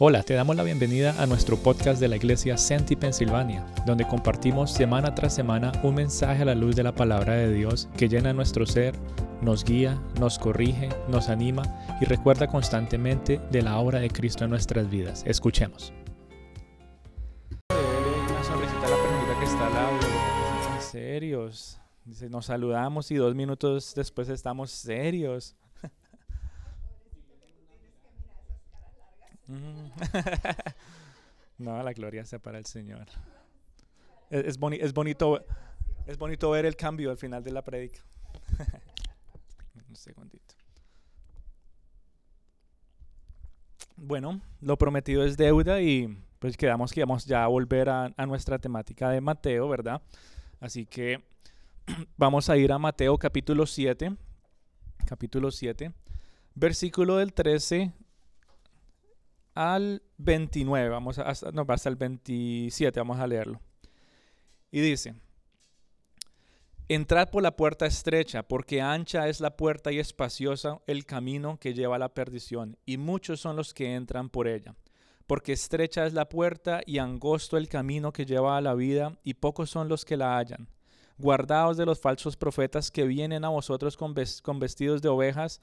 Hola, te damos la bienvenida a nuestro podcast de la iglesia Senti Pensilvania, donde compartimos semana tras semana un mensaje a la luz de la palabra de Dios que llena nuestro ser, nos guía, nos corrige, nos anima y recuerda constantemente de la obra de Cristo en nuestras vidas. Escuchemos. Serios. Nos saludamos y dos minutos después estamos serios. no, la gloria sea para el Señor. Es, bonito, es bonito ver el cambio al final de la predica. Un segundito. Bueno, lo prometido es deuda y pues quedamos que vamos ya a volver a, a nuestra temática de Mateo, ¿verdad? Así que vamos a ir a Mateo capítulo 7, capítulo 7, versículo del 13 al 29, vamos a, hasta, no, hasta el 27, vamos a leerlo. Y dice, Entrad por la puerta estrecha, porque ancha es la puerta y espaciosa el camino que lleva a la perdición, y muchos son los que entran por ella. Porque estrecha es la puerta y angosto el camino que lleva a la vida, y pocos son los que la hallan. Guardaos de los falsos profetas que vienen a vosotros con, con vestidos de ovejas,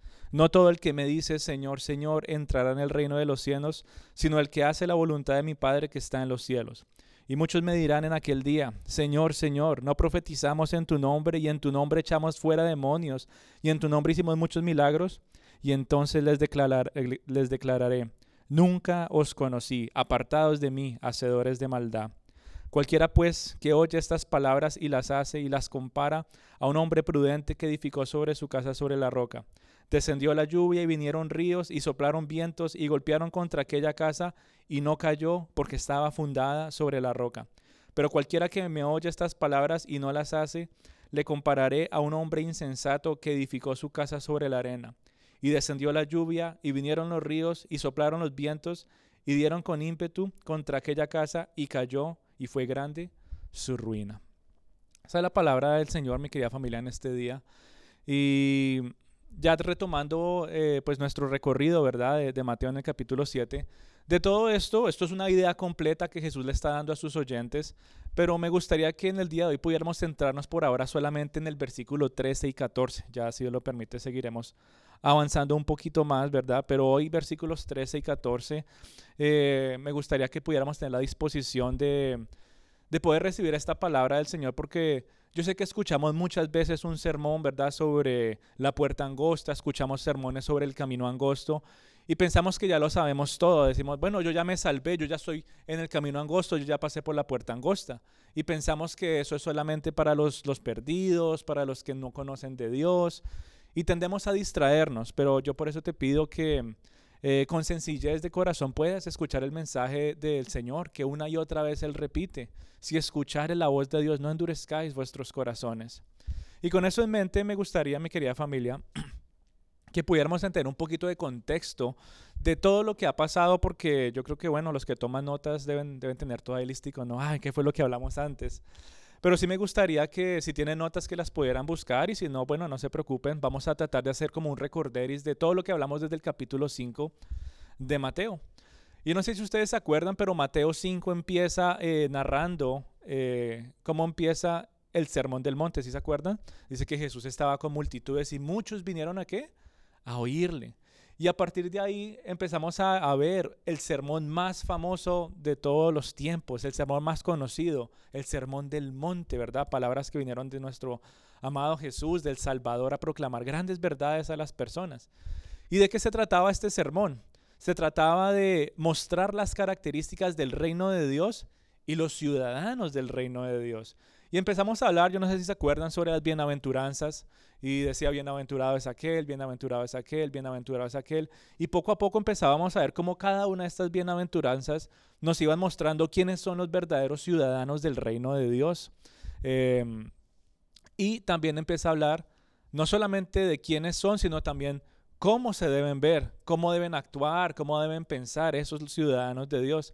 No todo el que me dice Señor, Señor entrará en el reino de los cielos, sino el que hace la voluntad de mi Padre que está en los cielos. Y muchos me dirán en aquel día, Señor, Señor, no profetizamos en tu nombre y en tu nombre echamos fuera demonios y en tu nombre hicimos muchos milagros. Y entonces les, les declararé, nunca os conocí, apartados de mí, hacedores de maldad. Cualquiera pues que oye estas palabras y las hace y las compara a un hombre prudente que edificó sobre su casa sobre la roca. Descendió la lluvia y vinieron ríos y soplaron vientos y golpearon contra aquella casa y no cayó porque estaba fundada sobre la roca. Pero cualquiera que me oye estas palabras y no las hace, le compararé a un hombre insensato que edificó su casa sobre la arena. Y descendió la lluvia y vinieron los ríos y soplaron los vientos y dieron con ímpetu contra aquella casa y cayó y fue grande su ruina. Esa es la palabra del Señor, mi querida familia, en este día. Y ya retomando eh, pues nuestro recorrido, ¿verdad? De, Mateo en el capítulo 7. De todo esto, esto es una idea completa que Jesús le está dando a sus oyentes, pero me gustaría que en el día de hoy pudiéramos centrarnos por ahora solamente en el versículo 13 y 14. Ya si Dios lo permite, seguiremos avanzando un poquito más, ¿verdad? Pero hoy versículos 13 y 14, eh, me gustaría que pudiéramos tener la disposición de, de poder recibir esta palabra del Señor porque yo sé que escuchamos muchas veces un sermón, ¿verdad?, sobre la puerta angosta, escuchamos sermones sobre el camino angosto y pensamos que ya lo sabemos todo. Decimos, bueno, yo ya me salvé, yo ya estoy en el camino angosto, yo ya pasé por la puerta angosta. Y pensamos que eso es solamente para los, los perdidos, para los que no conocen de Dios. Y tendemos a distraernos, pero yo por eso te pido que eh, con sencillez de corazón puedas escuchar el mensaje del Señor, que una y otra vez Él repite. Si escuchar la voz de Dios, no endurezcáis vuestros corazones. Y con eso en mente me gustaría, mi querida familia, que pudiéramos entender un poquito de contexto de todo lo que ha pasado, porque yo creo que, bueno, los que toman notas deben, deben tener todo ahí listico, ¿no? Ay, ¿qué fue lo que hablamos antes? Pero sí me gustaría que si tienen notas que las pudieran buscar y si no, bueno, no se preocupen, vamos a tratar de hacer como un recorderis de todo lo que hablamos desde el capítulo 5 de Mateo. Y no sé si ustedes se acuerdan, pero Mateo 5 empieza eh, narrando eh, cómo empieza el sermón del monte, ¿sí se acuerdan? Dice que Jesús estaba con multitudes y muchos vinieron a qué? A oírle. Y a partir de ahí empezamos a, ver el sermón más famoso de todos los tiempos, el sermón más conocido, el sermón del monte, ¿verdad? Palabras que vinieron de nuestro amado Jesús, del Salvador, a proclamar grandes verdades a las personas. ¿Y de qué se trataba este sermón? Se trataba de mostrar las características del reino de Dios y los ciudadanos del reino de Dios. Y empezamos a hablar, yo no sé si se acuerdan, sobre las bienaventuranzas. Y decía, bienaventurado es aquel, bienaventurado es aquel, bienaventurado es aquel. Y poco a poco empezábamos a ver cómo cada una de estas bienaventuranzas nos iban mostrando quiénes son los verdaderos ciudadanos del reino de Dios. Em, y también empieza a hablar no solamente de quiénes son, sino también cómo se deben ver, cómo deben actuar, cómo deben pensar esos ciudadanos de Dios.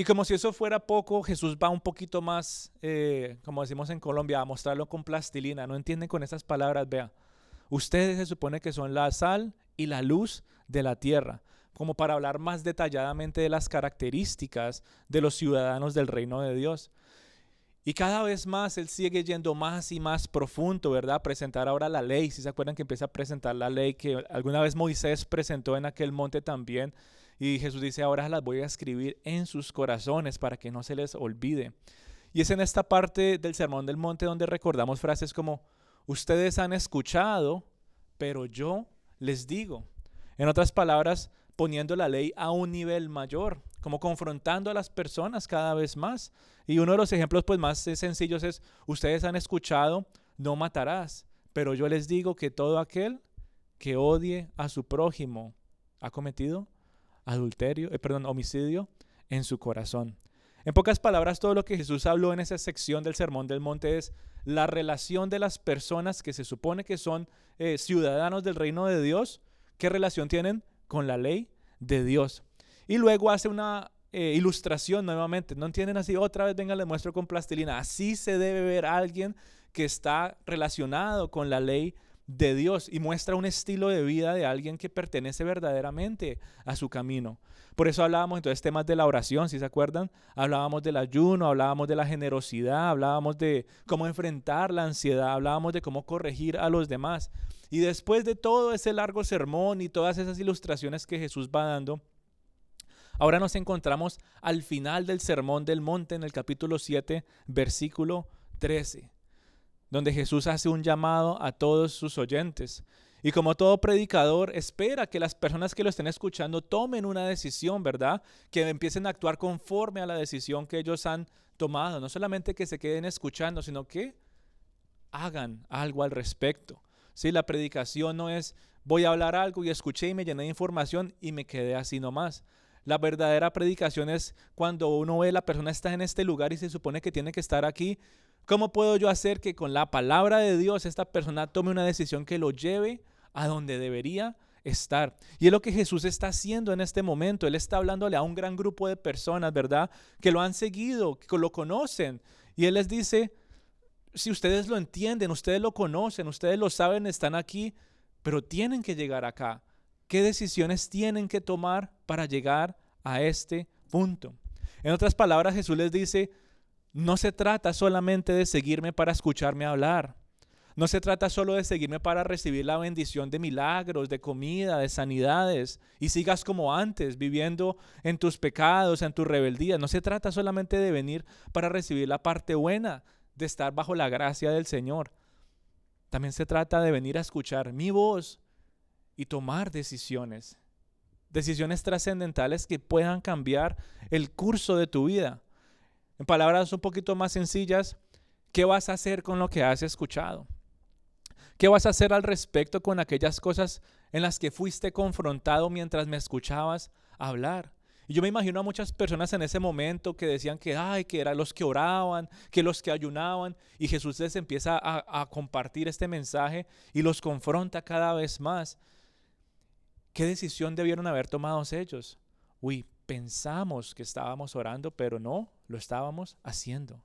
Y como si eso fuera poco, Jesús va un poquito más, eh, como decimos en Colombia, a mostrarlo con plastilina. No entienden con esas palabras, vea. Ustedes se supone que son la sal y la luz de la tierra, como para hablar más detalladamente de las características de los ciudadanos del reino de Dios. Y cada vez más Él sigue yendo más y más profundo, ¿verdad? Presentar ahora la ley. Si se acuerdan que empieza a presentar la ley que alguna vez Moisés presentó en aquel monte también y Jesús dice, ahora las voy a escribir en sus corazones para que no se les olvide. Y es en esta parte del Sermón del Monte donde recordamos frases como, ustedes han escuchado, pero yo les digo. En otras palabras, poniendo la ley a un nivel mayor, como confrontando a las personas cada vez más. Y uno de los ejemplos pues más sencillos es, ustedes han escuchado, no matarás, pero yo les digo que todo aquel que odie a su prójimo ha cometido adulterio, eh, perdón, homicidio en su corazón. En pocas palabras, todo lo que Jesús habló en esa sección del Sermón del Monte es la relación de las personas que se supone que son eh, ciudadanos del reino de Dios, qué relación tienen con la ley de Dios. Y luego hace una eh, ilustración nuevamente. No entienden así, otra vez venga, le muestro con plastilina. Así se debe ver a alguien que está relacionado con la ley de Dios y muestra un estilo de vida de alguien que pertenece verdaderamente a su camino. Por eso hablábamos entonces temas de la oración, si se acuerdan, hablábamos del ayuno, hablábamos de la generosidad, hablábamos de cómo enfrentar la ansiedad, hablábamos de cómo corregir a los demás. Y después de todo ese largo sermón y todas esas ilustraciones que Jesús va dando, ahora nos encontramos al final del sermón del monte en el capítulo 7, versículo 13 donde Jesús hace un llamado a todos sus oyentes. Y como todo predicador, espera que las personas que lo estén escuchando tomen una decisión, ¿verdad? Que empiecen a actuar conforme a la decisión que ellos han tomado. No solamente que se queden escuchando, sino que hagan algo al respecto. Si La predicación no es voy a hablar algo y escuché y me llené de información y me quedé así nomás. La verdadera predicación es cuando uno ve la persona está en este lugar y se supone que tiene que estar aquí, ¿Cómo puedo yo hacer que con la palabra de Dios esta persona tome una decisión que lo lleve a donde debería estar? Y es lo que Jesús está haciendo en este momento. Él está hablándole a un gran grupo de personas, ¿verdad? Que lo han seguido, que lo conocen. Y Él les dice, si ustedes lo entienden, ustedes lo conocen, ustedes lo saben, están aquí, pero tienen que llegar acá. ¿Qué decisiones tienen que tomar para llegar a este punto? En otras palabras, Jesús les dice, no se trata solamente de seguirme para escucharme hablar. No se trata solo de seguirme para recibir la bendición de milagros, de comida, de sanidades, y sigas como antes, viviendo en tus pecados, en tu rebeldía. No se trata solamente de venir para recibir la parte buena, de estar bajo la gracia del Señor. También se trata de venir a escuchar mi voz y tomar decisiones. Decisiones trascendentales que puedan cambiar el curso de tu vida. En palabras un poquito más sencillas, ¿qué vas a hacer con lo que has escuchado? ¿Qué vas a hacer al respecto con aquellas cosas en las que fuiste confrontado mientras me escuchabas hablar? Y yo me imagino a muchas personas en ese momento que decían que, ay, que eran los que oraban, que los que ayunaban, y Jesús les empieza a, compartir este mensaje y los confronta cada vez más. ¿Qué decisión debieron haber tomado ellos? Uy, pensamos que estábamos orando, pero no lo estábamos haciendo.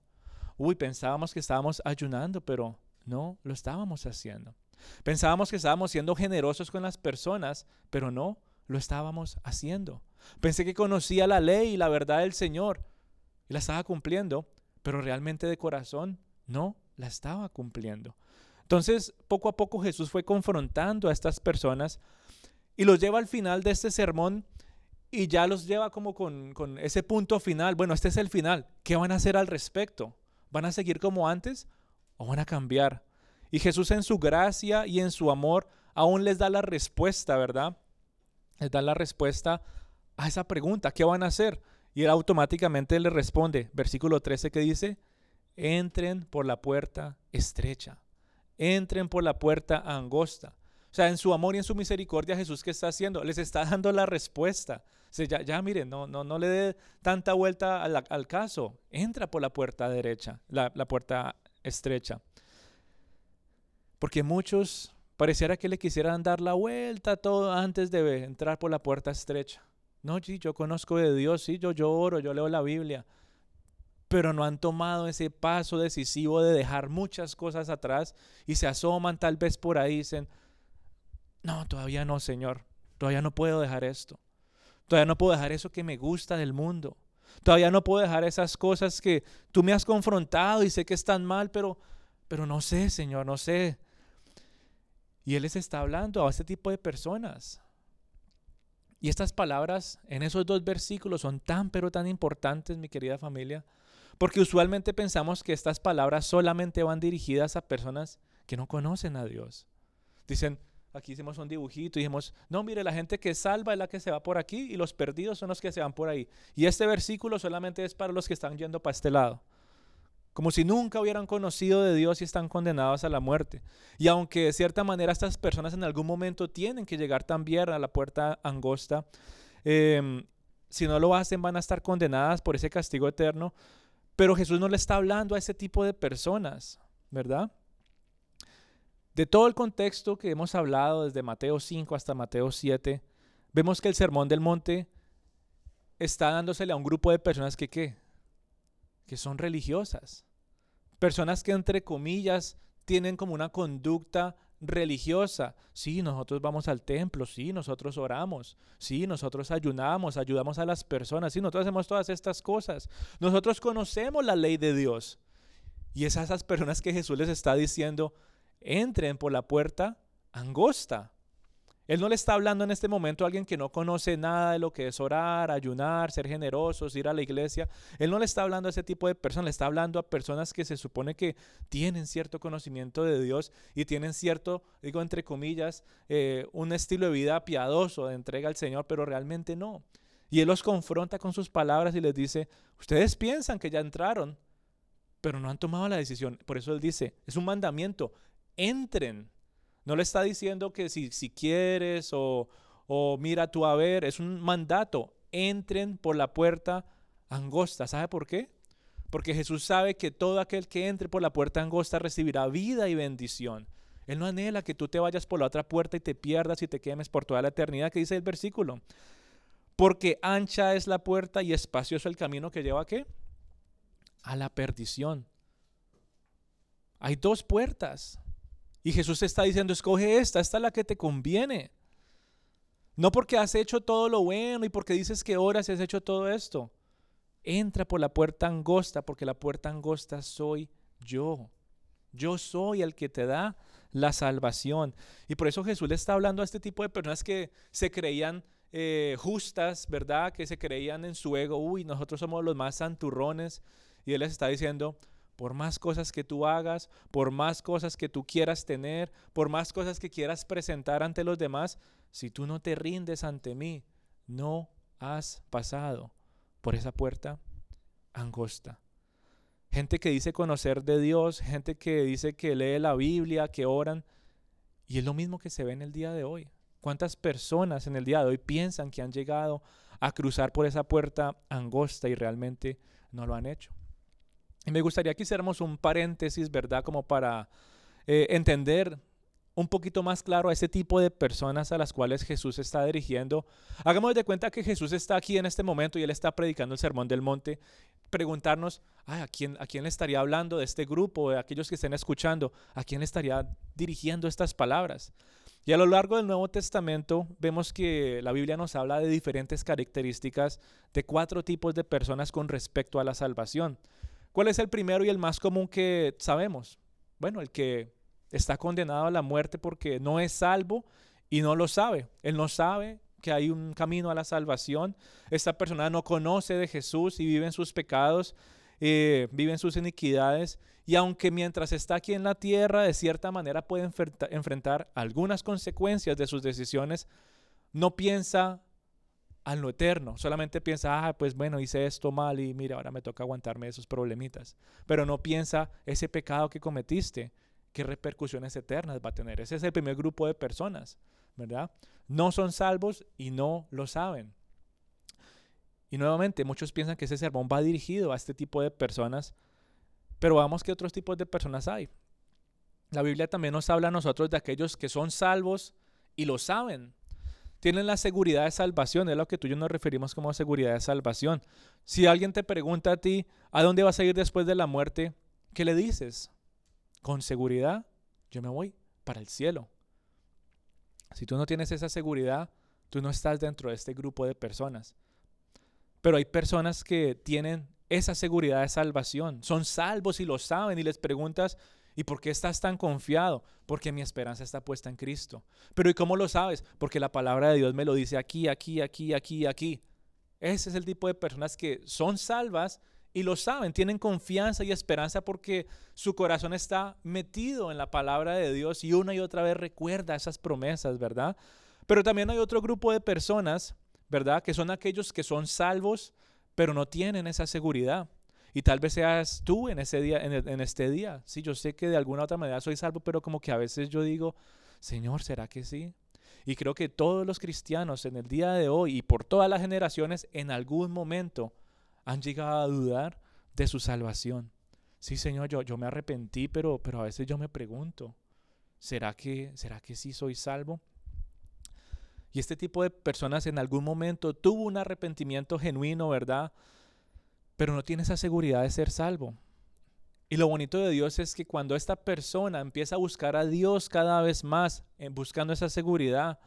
Uy, pensábamos que estábamos ayunando, pero no lo estábamos haciendo. Pensábamos que estábamos siendo generosos con las personas, pero no lo estábamos haciendo. Pensé que conocía la ley y la verdad del Señor y la estaba cumpliendo, pero realmente de corazón no la estaba cumpliendo. Entonces, poco a poco Jesús fue confrontando a estas personas y los lleva al final de este sermón y ya los lleva como con, ese punto final. Bueno, este es el final. ¿Qué van a hacer al respecto? ¿Van a seguir como antes o van a cambiar? Y Jesús en su gracia y en su amor aún les da la respuesta, ¿verdad? Les da la respuesta a esa pregunta, ¿qué van a hacer? Y él automáticamente le responde, versículo 13 que dice, entren por la puerta estrecha, entren por la puerta angosta. O sea, en su amor y en su misericordia, Jesús, ¿qué está haciendo? Les está dando la respuesta. Ya, ya no, no, no le dé tanta vuelta al, caso. Entra por la puerta derecha, la, la puerta estrecha. Porque muchos pareciera que le quisieran dar la vuelta todo antes de entrar por la puerta estrecha. No, sí, yo conozco de Dios, sí, yo lloro, yo leo la Biblia, pero no han tomado ese paso decisivo de dejar muchas cosas atrás y se asoman tal vez por ahí y dicen, no, todavía no, Señor, todavía no puedo dejar esto, todavía no puedo dejar eso que me gusta del mundo, todavía no puedo dejar esas cosas que tú me has confrontado y sé que están mal, pero, pero no sé, Señor, no sé. Y Él les está hablando a este tipo de personas. Y estas palabras en esos dos versículos son tan pero tan importantes, mi querida familia, porque usualmente pensamos que estas palabras solamente van dirigidas a personas que no conocen a Dios. Dicen, aquí hicimos un dibujito y dijimos, no, mire, la gente que salva es la que se va por aquí y los perdidos son los que se van por ahí. Y este versículo solamente es para los que están yendo para este lado como si nunca hubieran conocido de Dios y están condenados a la muerte. Y aunque de cierta manera estas personas en algún momento tienen que llegar también a la puerta angosta, em, si no lo hacen van a estar condenadas por ese castigo eterno, pero Jesús no le está hablando a ese tipo de personas, ¿verdad? De todo el contexto que hemos hablado desde Mateo 5 hasta Mateo 7, vemos que el Sermón del Monte está dándosele a un grupo de personas que, ¿qué? que son religiosas. Personas que entre comillas tienen como una conducta religiosa. Sí, nosotros vamos al templo, sí, nosotros oramos, sí, nosotros ayunamos, ayudamos a las personas, sí, nosotros hacemos todas estas cosas. Nosotros conocemos la ley de Dios. Y es a esas personas que Jesús les está diciendo, entren por la puerta angosta. Él no le está hablando en este momento a alguien que no conoce nada de lo que es orar, ayunar, ser generosos, ir a la iglesia. Él no le está hablando a ese tipo de personas, le está hablando a personas que se supone que tienen cierto conocimiento de Dios y tienen cierto, digo entre comillas, eh, un estilo de vida piadoso de entrega al Señor, pero realmente no. Y Él los confronta con sus palabras y les dice, ustedes piensan que ya entraron, pero no han tomado la decisión. Por eso Él dice, es un mandamiento, entren no le está diciendo que si, si quieres o, o mira tú a ver, es un mandato. Entren por la puerta angosta. ¿Sabe por qué? Porque Jesús sabe que todo aquel que entre por la puerta angosta recibirá vida y bendición. Él no anhela que tú te vayas por la otra puerta y te pierdas y te quemes por toda la eternidad, que dice el versículo. Porque ancha es la puerta y espacioso el camino que lleva a qué? A la perdición. Hay dos puertas. Y Jesús está diciendo, escoge esta, esta es la que te conviene. No porque has hecho todo lo bueno y porque dices que oras y has hecho todo esto. Entra por la puerta angosta, porque la puerta angosta soy yo. Yo soy el que te da la salvación. Y por eso Jesús le está hablando a este tipo de personas que se creían eh, justas, ¿verdad? Que se creían en su ego. Uy, nosotros somos los más santurrones. Y Él les está diciendo, por más cosas que tú hagas, por más cosas que tú quieras tener, por más cosas que quieras presentar ante los demás, si tú no te rindes ante mí, no has pasado por esa puerta angosta. Gente que dice conocer de Dios, gente que dice que lee la Biblia, que oran, y es lo mismo que se ve en el día de hoy. ¿Cuántas personas en el día de hoy piensan que han llegado a cruzar por esa puerta angosta y realmente no lo han hecho? Y me gustaría que hiciéramos un paréntesis, ¿verdad? Como para eh, entender un poquito más claro a ese tipo de personas a las cuales Jesús está dirigiendo. Hagamos de cuenta que Jesús está aquí en este momento y Él está predicando el Sermón del Monte. Preguntarnos, ¿a, quién, ¿a quién le estaría hablando de este grupo, de aquellos que estén escuchando? ¿A quién le estaría dirigiendo estas palabras? Y a lo largo del Nuevo Testamento vemos que la Biblia nos habla de diferentes características de cuatro tipos de personas con respecto a la salvación. ¿Cuál es el primero y el más común que sabemos? Bueno, el que está condenado a la muerte porque no es salvo y no lo sabe. Él no sabe que hay un camino a la salvación. Esta persona no conoce de Jesús y vive en sus pecados, eh, vive en sus iniquidades. Y aunque mientras está aquí en la tierra, de cierta manera puede enfrentar algunas consecuencias de sus decisiones, no piensa a lo eterno. Solamente piensa, ah, pues bueno, hice esto mal y mira, ahora me toca aguantarme esos problemitas. Pero no piensa ese pecado que cometiste, qué repercusiones eternas va a tener. Ese es el primer grupo de personas, ¿verdad? No son salvos y no lo saben. Y nuevamente, muchos piensan que ese sermón va dirigido a este tipo de personas, pero vamos que otros tipos de personas hay. La Biblia también nos habla a nosotros de aquellos que son salvos y lo saben. Tienen la seguridad de salvación, es lo que tú y yo nos referimos como seguridad de salvación. Si alguien te pregunta a ti, ¿a dónde vas a ir después de la muerte? ¿Qué le dices? Con seguridad, yo me voy para el cielo. Si tú no tienes esa seguridad, tú no estás dentro de este grupo de personas. Pero hay personas que tienen esa seguridad de salvación, son salvos y lo saben y les preguntas, ¿y por qué estás tan confiado? Porque mi esperanza está puesta en Cristo. Pero ¿y cómo lo sabes? Porque la palabra de Dios me lo dice aquí, aquí, aquí, aquí, aquí. Ese es el tipo de personas que son salvas y lo saben, tienen confianza y esperanza porque su corazón está metido en la palabra de Dios y una y otra vez recuerda esas promesas, ¿verdad? Pero también hay otro grupo de personas ¿verdad? Que son aquellos que son salvos, pero no tienen esa seguridad. Y tal vez seas tú en, ese día, en, este día. Sí, yo sé que de alguna otra manera soy salvo, pero como que a veces yo digo, Señor, ¿será que sí? Y creo que todos los cristianos en el día de hoy y por todas las generaciones en algún momento han llegado a dudar de su salvación. Sí, Señor, yo, yo me arrepentí, pero, pero a veces yo me pregunto, ¿será que, ¿será que sí soy salvo? Y este tipo de personas en algún momento tuvo un arrepentimiento genuino, ¿verdad? Pero no tiene esa seguridad de ser salvo. Y lo bonito de Dios es que cuando esta persona empieza a buscar a Dios cada vez más, buscando esa seguridad,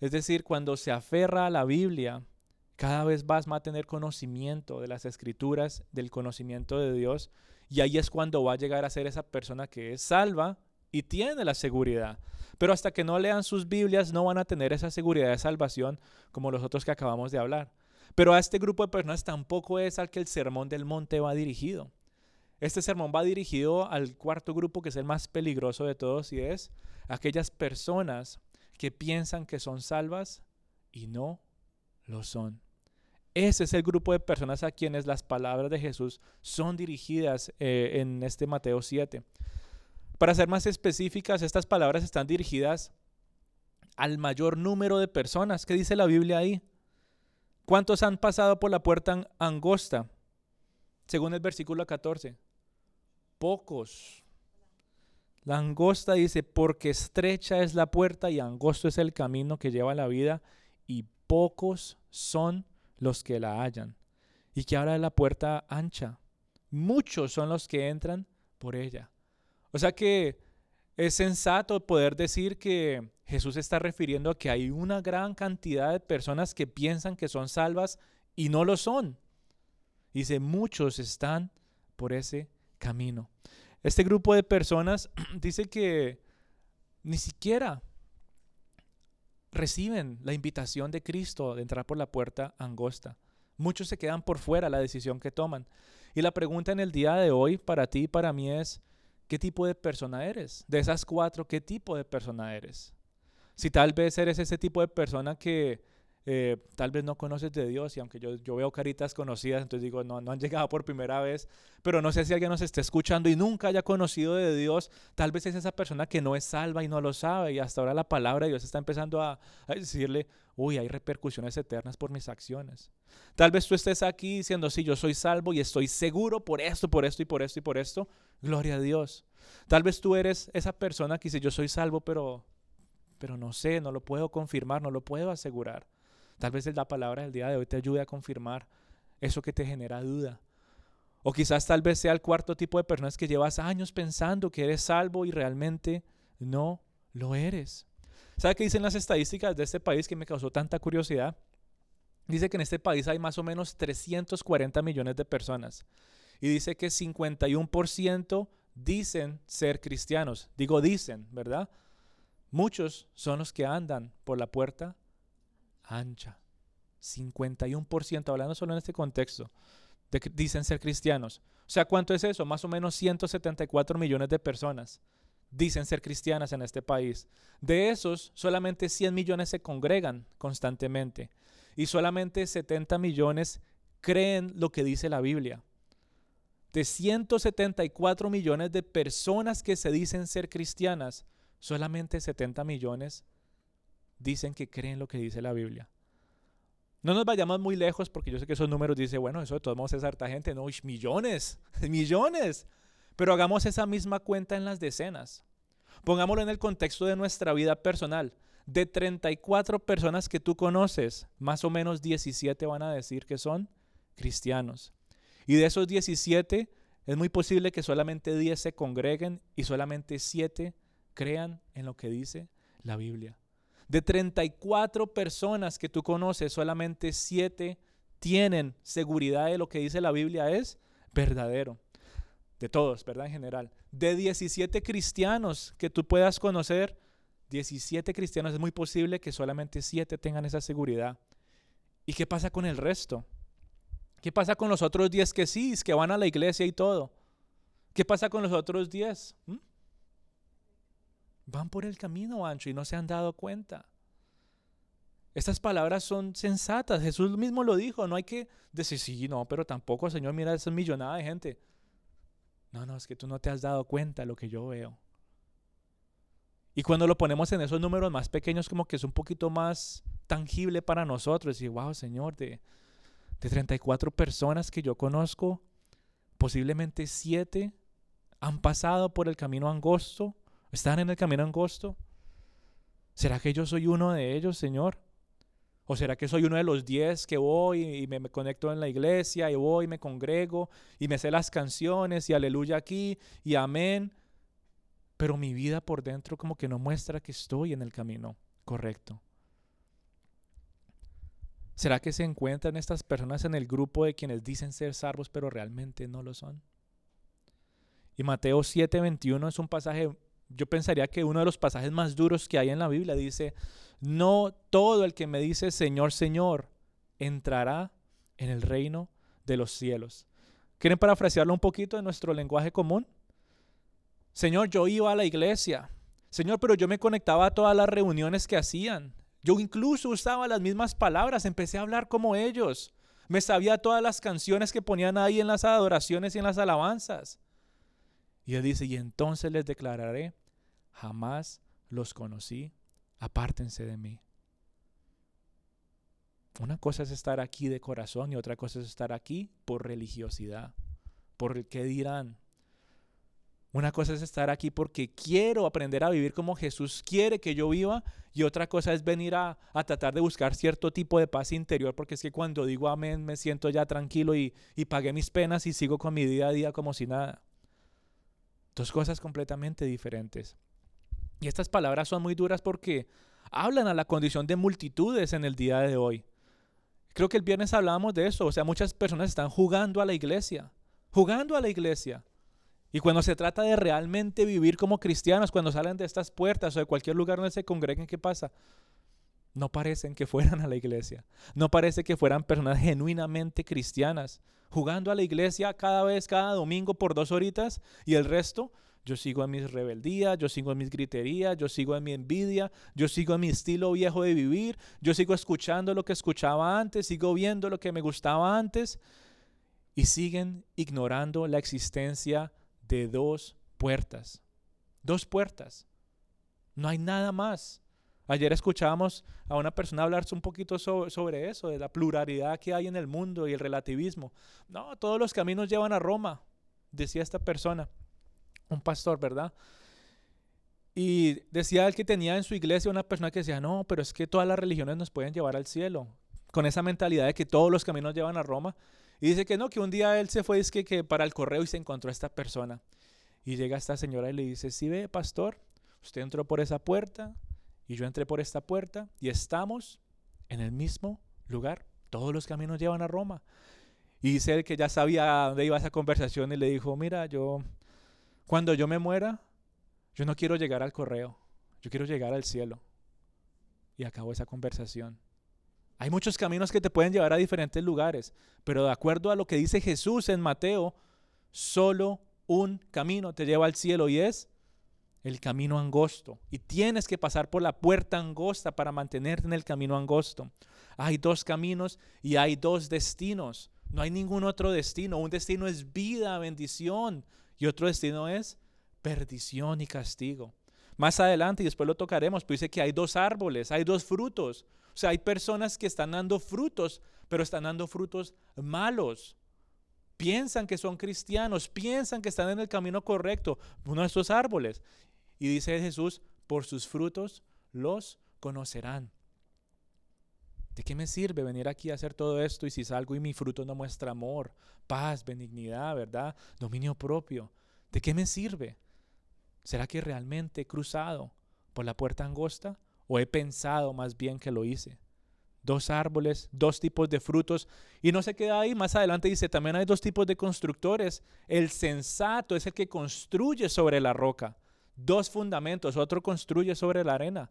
es decir, cuando se aferra a la Biblia, cada vez más va a tener conocimiento de las escrituras, del conocimiento de Dios, y ahí es cuando va a llegar a ser esa persona que es salva y tiene la seguridad. Pero hasta que no lean sus Biblias no van a tener esa seguridad de salvación como los otros que acabamos de hablar. Pero a este grupo de personas tampoco es al que el sermón del monte va dirigido. Este sermón va dirigido al cuarto grupo que es el más peligroso de todos y es aquellas personas que piensan que son salvas y no lo son. Ese es el grupo de personas a quienes las palabras de Jesús son dirigidas eh, en este Mateo 7. Para ser más específicas, estas palabras están dirigidas al mayor número de personas. ¿Qué dice la Biblia ahí? ¿Cuántos han pasado por la puerta angosta? Según el versículo 14. Pocos. La angosta dice, porque estrecha es la puerta y angosto es el camino que lleva a la vida y pocos son los que la hallan. Y que ahora de la puerta ancha. Muchos son los que entran por ella. O sea que es sensato poder decir que Jesús está refiriendo a que hay una gran cantidad de personas que piensan que son salvas y no lo son. Dice, muchos están por ese camino. Este grupo de personas dice que ni siquiera reciben la invitación de Cristo de entrar por la puerta angosta. Muchos se quedan por fuera la decisión que toman. Y la pregunta en el día de hoy para ti y para mí es, ¿qué tipo de persona eres? De esas cuatro, ¿qué tipo de persona eres? Si tal vez eres ese tipo de persona que eh, tal vez no conoces de Dios y aunque yo, yo, veo caritas conocidas, entonces digo, no, no han llegado por primera vez, pero no sé si alguien nos esté escuchando y nunca haya conocido de Dios, tal vez es esa persona que no es salva y no lo sabe y hasta ahora la palabra de Dios está empezando a, a decirle, uy, hay repercusiones eternas por mis acciones. Tal vez tú estés aquí diciendo, sí, yo soy salvo y estoy seguro por esto, por esto y por esto y por esto, gloria a Dios. Tal vez tú eres esa persona que dice, yo soy salvo, pero, pero no sé, no lo puedo confirmar, no lo puedo asegurar. Tal vez la palabra del día de hoy te ayude a confirmar eso que te genera duda. O quizás tal vez sea el cuarto tipo de personas que llevas años pensando que eres salvo y realmente no lo eres. ¿Sabe qué dicen las estadísticas de este país que me causó tanta curiosidad? Dice que en este país hay más o menos 340 millones de personas. Y dice que 51% dicen ser cristianos. Digo dicen, ¿verdad? Muchos son los que andan por la puerta ancha. 51%, hablando solo en este contexto, dicen ser cristianos. O sea, ¿cuánto es eso? Más o menos 174 millones de personas dicen ser cristianas en este país. De esos, solamente 100 millones se congregan constantemente. y solamente 70 millones creen lo que dice la Biblia. De 174 millones de personas que se dicen ser cristianas, solamente 70 millones dicen que creen lo que dice la Biblia. No nos vayamos muy lejos porque yo sé que esos números dicen, bueno, eso de todos modos es harta gente, no, millones, millones. Pero hagamos esa misma cuenta en las decenas. Pongámoslo en el contexto de nuestra vida personal. De 34 personas que tú conoces, más o menos 17 van a decir que son cristianos. Y de esos 17, es muy posible que solamente 10 se congreguen y solamente 7 crean en lo que dice la Biblia. De 34 personas que tú conoces, solamente 7 tienen seguridad de lo que dice la Biblia es verdadero. De todos, ¿verdad? En general. De 17 cristianos que tú puedas conocer, 17 cristianos es muy posible que solamente 7 tengan esa seguridad. ¿Y qué pasa con el resto? ¿Qué pasa con los otros 10 que sí, que van a la iglesia y todo? ¿Qué pasa con los otros 10? ¿Mm? Van por el camino ancho y no se han dado cuenta. Estas palabras son sensatas. Jesús mismo lo dijo. No hay que decir, sí, no, pero tampoco, Señor, mira esa millonada de gente. No, no, es que tú no te has dado cuenta lo que yo veo. Y cuando lo ponemos en esos números más pequeños, como que es un poquito más tangible para nosotros. Y wow, Señor, de, de 34 personas que yo conozco, posiblemente 7 han pasado por el camino angosto, están en el camino angosto. ¿Será que yo soy uno de ellos, Señor? ¿O será que soy uno de los 10 que voy y me, me, conecto en la iglesia y voy y me congrego y me sé las canciones y aleluya aquí y amén? Pero mi vida por dentro como que no muestra que estoy en el camino correcto. ¿Será que se encuentran estas personas en el grupo de quienes dicen ser salvos pero realmente no lo son? Y Mateo 7:21 es un pasaje, yo pensaría que uno de los pasajes más duros que hay en la Biblia dice, no todo el que me dice Señor, Señor, entrará en el reino de los cielos. ¿Quieren parafrasearlo un poquito en nuestro lenguaje común? Señor, yo iba a la iglesia. Señor, pero yo me conectaba a todas las reuniones que hacían. Yo incluso usaba las mismas palabras, empecé a hablar como ellos. Me sabía todas las canciones que ponían ahí en las adoraciones y en las alabanzas. Y él dice, y entonces les declararé, jamás los conocí, apártense de mí. Una cosa es estar aquí de corazón y otra cosa es estar aquí por religiosidad, por el que dirán. Una cosa es estar aquí porque quiero aprender a vivir como Jesús quiere que yo viva y otra cosa es venir a, tratar de buscar cierto tipo de paz interior porque es que cuando digo amén me siento ya tranquilo y, y pagué mis penas y sigo con mi día a día como si nada. Dos cosas completamente diferentes. Y estas palabras son muy duras porque hablan a la condición de multitudes en el día de hoy. Creo que el viernes hablábamos de eso, o sea, muchas personas están jugando a la iglesia, jugando a la iglesia y cuando se trata de realmente vivir como cristianos, cuando salen de estas puertas o de cualquier lugar donde se congreguen, ¿qué pasa? No parecen que fueran a la iglesia. No parece que fueran personas genuinamente cristianas, jugando a la iglesia cada vez, cada domingo por dos horitas y el resto, yo sigo en mis rebeldías, yo sigo en mis griterías, yo sigo en mi envidia, yo sigo en mi estilo viejo de vivir, yo sigo escuchando lo que escuchaba antes, sigo viendo lo que me gustaba antes y siguen ignorando la existencia de dos puertas. Dos puertas. No hay nada más. Ayer escuchábamos a una persona hablarse un poquito sobre, eso, de la pluralidad que hay en el mundo y el relativismo. No, todos los caminos llevan a Roma, decía esta persona, un pastor, ¿verdad? Y decía él que tenía en su iglesia una persona que decía, no, pero es que todas las religiones nos pueden llevar al cielo, con esa mentalidad de que todos los caminos llevan a Roma. Y dice que no, que un día él se fue es que, que para el correo y se encontró a esta persona. Y llega esta señora y le dice, sí ve, pastor, usted entró por esa puerta y yo entré por esta puerta y estamos en el mismo lugar. Todos los caminos llevan a Roma. Y él que ya sabía dónde iba esa conversación y le dijo, mira, yo, cuando yo me muera, yo no quiero llegar al correo, yo quiero llegar al cielo. Y acabó esa conversación. Hay muchos caminos que te pueden llevar a diferentes lugares, pero de acuerdo a lo que dice Jesús en Mateo, solo un camino te lleva al cielo y es el camino angosto y tienes que pasar por la puerta angosta para mantenerte en el camino angosto. Hay dos caminos y hay dos destinos. No hay ningún otro destino. Un destino es vida, bendición y otro destino es perdición y castigo. Más adelante, y después lo tocaremos, pues dice que hay dos árboles, hay dos frutos. O sea, hay personas que están dando frutos, pero están dando frutos malos. Piensan que son cristianos, piensan que están en el camino correcto, uno de estos árboles. Y dice Jesús, por sus frutos los conocerán. ¿De qué me sirve venir aquí a hacer todo esto y si salgo y mi fruto no muestra amor, paz, benignidad, verdad, dominio propio? ¿De qué me sirve? ¿Será que realmente he cruzado por la puerta angosta o he pensado más bien que lo hice? Dos árboles, dos tipos de frutos. Y no se queda ahí, más adelante dice, también hay dos tipos de constructores. El sensato es el que construye sobre la roca. Dos fundamentos, otro construye sobre la arena.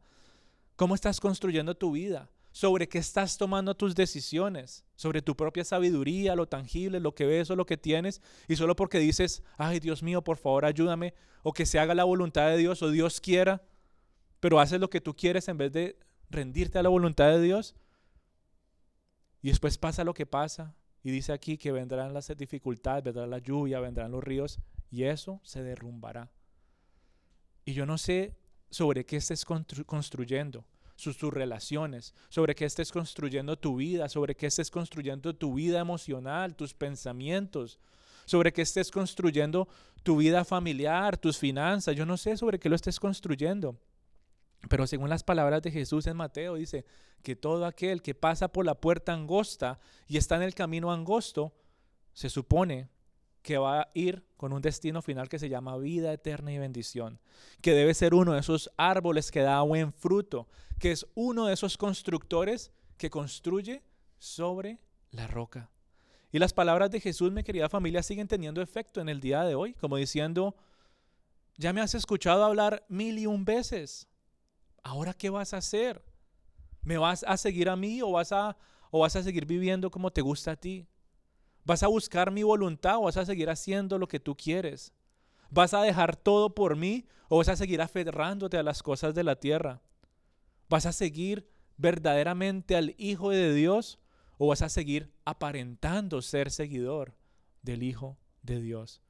¿Cómo estás construyendo tu vida? sobre qué estás tomando tus decisiones, sobre tu propia sabiduría, lo tangible, lo que ves o lo que tienes, y solo porque dices, ay Dios mío, por favor ayúdame, o que se haga la voluntad de Dios o Dios quiera, pero haces lo que tú quieres en vez de rendirte a la voluntad de Dios. Y después pasa lo que pasa, y dice aquí que vendrán las dificultades, vendrá la lluvia, vendrán los ríos, y eso se derrumbará. Y yo no sé sobre qué estés construyendo sus, tus relaciones, sobre qué estés construyendo tu vida, sobre qué estés construyendo tu vida emocional, tus pensamientos, sobre qué estés construyendo tu vida familiar, tus finanzas. Yo no sé sobre qué lo estés construyendo. Pero según las palabras de Jesús en Mateo, dice que todo aquel que pasa por la puerta angosta y está en el camino angosto, se supone que va a ir con un destino final que se llama vida eterna y bendición, que debe ser uno de esos árboles que da buen fruto, que es uno de esos constructores que construye sobre la roca. Y las palabras de Jesús, mi querida familia, siguen teniendo efecto en el día de hoy, como diciendo, ya me has escuchado hablar mil y un veces, ahora qué vas a hacer? ¿Me vas a seguir a mí o vas a, o vas a seguir viviendo como te gusta a ti? ¿Vas a buscar mi voluntad o vas a seguir haciendo lo que tú quieres? ¿Vas a dejar todo por mí o vas a seguir aferrándote a las cosas de la tierra? ¿Vas a seguir verdaderamente al Hijo de Dios o vas a seguir aparentando ser seguidor del Hijo de Dios?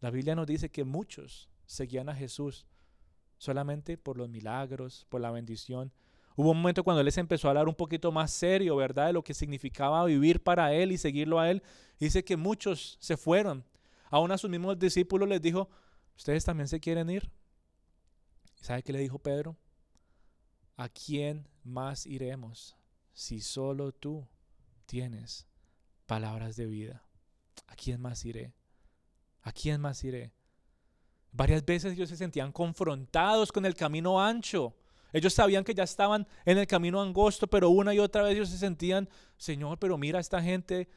La Biblia nos dice que muchos seguían a Jesús solamente por los milagros, por la bendición, Hubo un momento cuando Él les empezó a hablar un poquito más serio, ¿verdad? De lo que significaba vivir para Él y seguirlo a Él. Dice que muchos se fueron. Aún a sus mismos discípulos les dijo, ¿ustedes también se quieren ir? ¿Sabe qué le dijo Pedro? ¿A quién más iremos si solo tú tienes palabras de vida? ¿A quién más iré? ¿A quién más iré? Varias veces ellos se sentían confrontados con el camino ancho ellos sabían que ya estaban en el camino angosto, pero una y otra vez ellos se sentían, Señor, pero mira esta gente,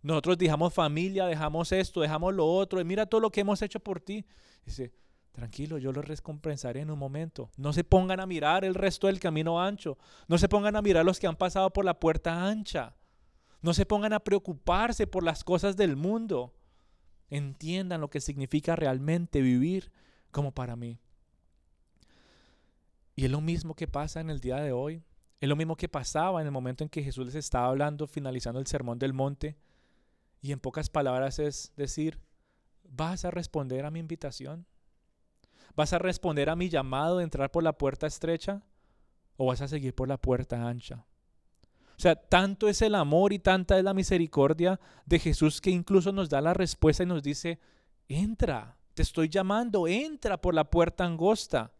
nosotros dejamos familia, dejamos esto, dejamos lo otro, y mira todo lo que hemos hecho por ti. Dice, tranquilo, yo los recompensaré en un momento. No se pongan a mirar el resto del camino ancho, no se pongan a mirar los que han pasado por la puerta ancha, no se pongan a preocuparse por las cosas del mundo. Entiendan lo que significa realmente vivir como para mí. Y es lo mismo que pasa en el día de hoy. Es lo mismo que pasaba en el momento en que Jesús les estaba hablando, finalizando el sermón del monte. Y en pocas palabras es decir, ¿vas a responder a mi invitación? ¿Vas a responder a mi llamado de entrar por la puerta estrecha? ¿O vas a seguir por la puerta ancha? O sea, tanto es el amor y tanta es la misericordia de Jesús que incluso nos da la respuesta y nos dice, entra, te estoy llamando, entra por la puerta angosta.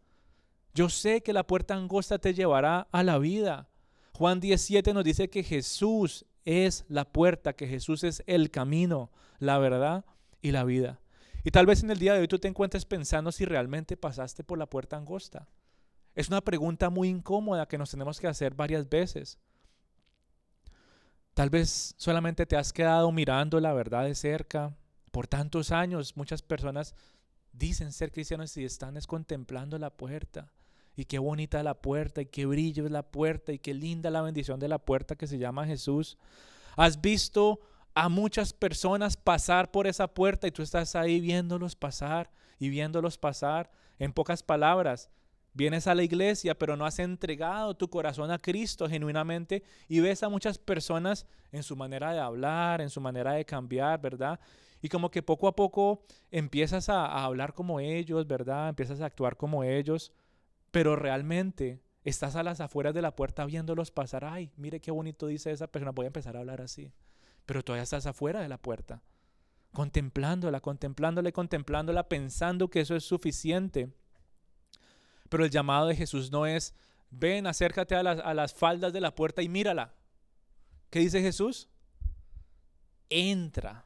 Yo sé que la puerta angosta te llevará a la vida. Juan 17 nos dice que Jesús es la puerta, que Jesús es el camino, la verdad y la vida. Y tal vez en el día de hoy tú te encuentres pensando si realmente pasaste por la puerta angosta. Es una pregunta muy incómoda que nos tenemos que hacer varias veces. Tal vez solamente te has quedado mirando la verdad de cerca. Por tantos años muchas personas dicen ser cristianos y están es contemplando la puerta y qué bonita la puerta y qué brillo es la puerta y qué linda la bendición de la puerta que se llama Jesús. Has visto a muchas personas pasar por esa puerta y tú estás ahí viéndolos pasar y viéndolos pasar. En pocas palabras, vienes a la iglesia, pero no has entregado tu corazón a Cristo genuinamente y ves a muchas personas en su manera de hablar, en su manera de cambiar, ¿verdad? Y como que poco a poco empiezas a, a hablar como ellos, ¿verdad? Empiezas a actuar como ellos, pero realmente estás a las afueras de la puerta viéndolos pasar. Ay, mire qué bonito dice esa persona, voy a empezar a hablar así. Pero todavía estás afuera de la puerta, contemplándola, contemplándola contemplándola, pensando que eso es suficiente. Pero el llamado de Jesús no es, ven, acércate a las, a las faldas de la puerta y mírala. ¿Qué dice Jesús? Entra.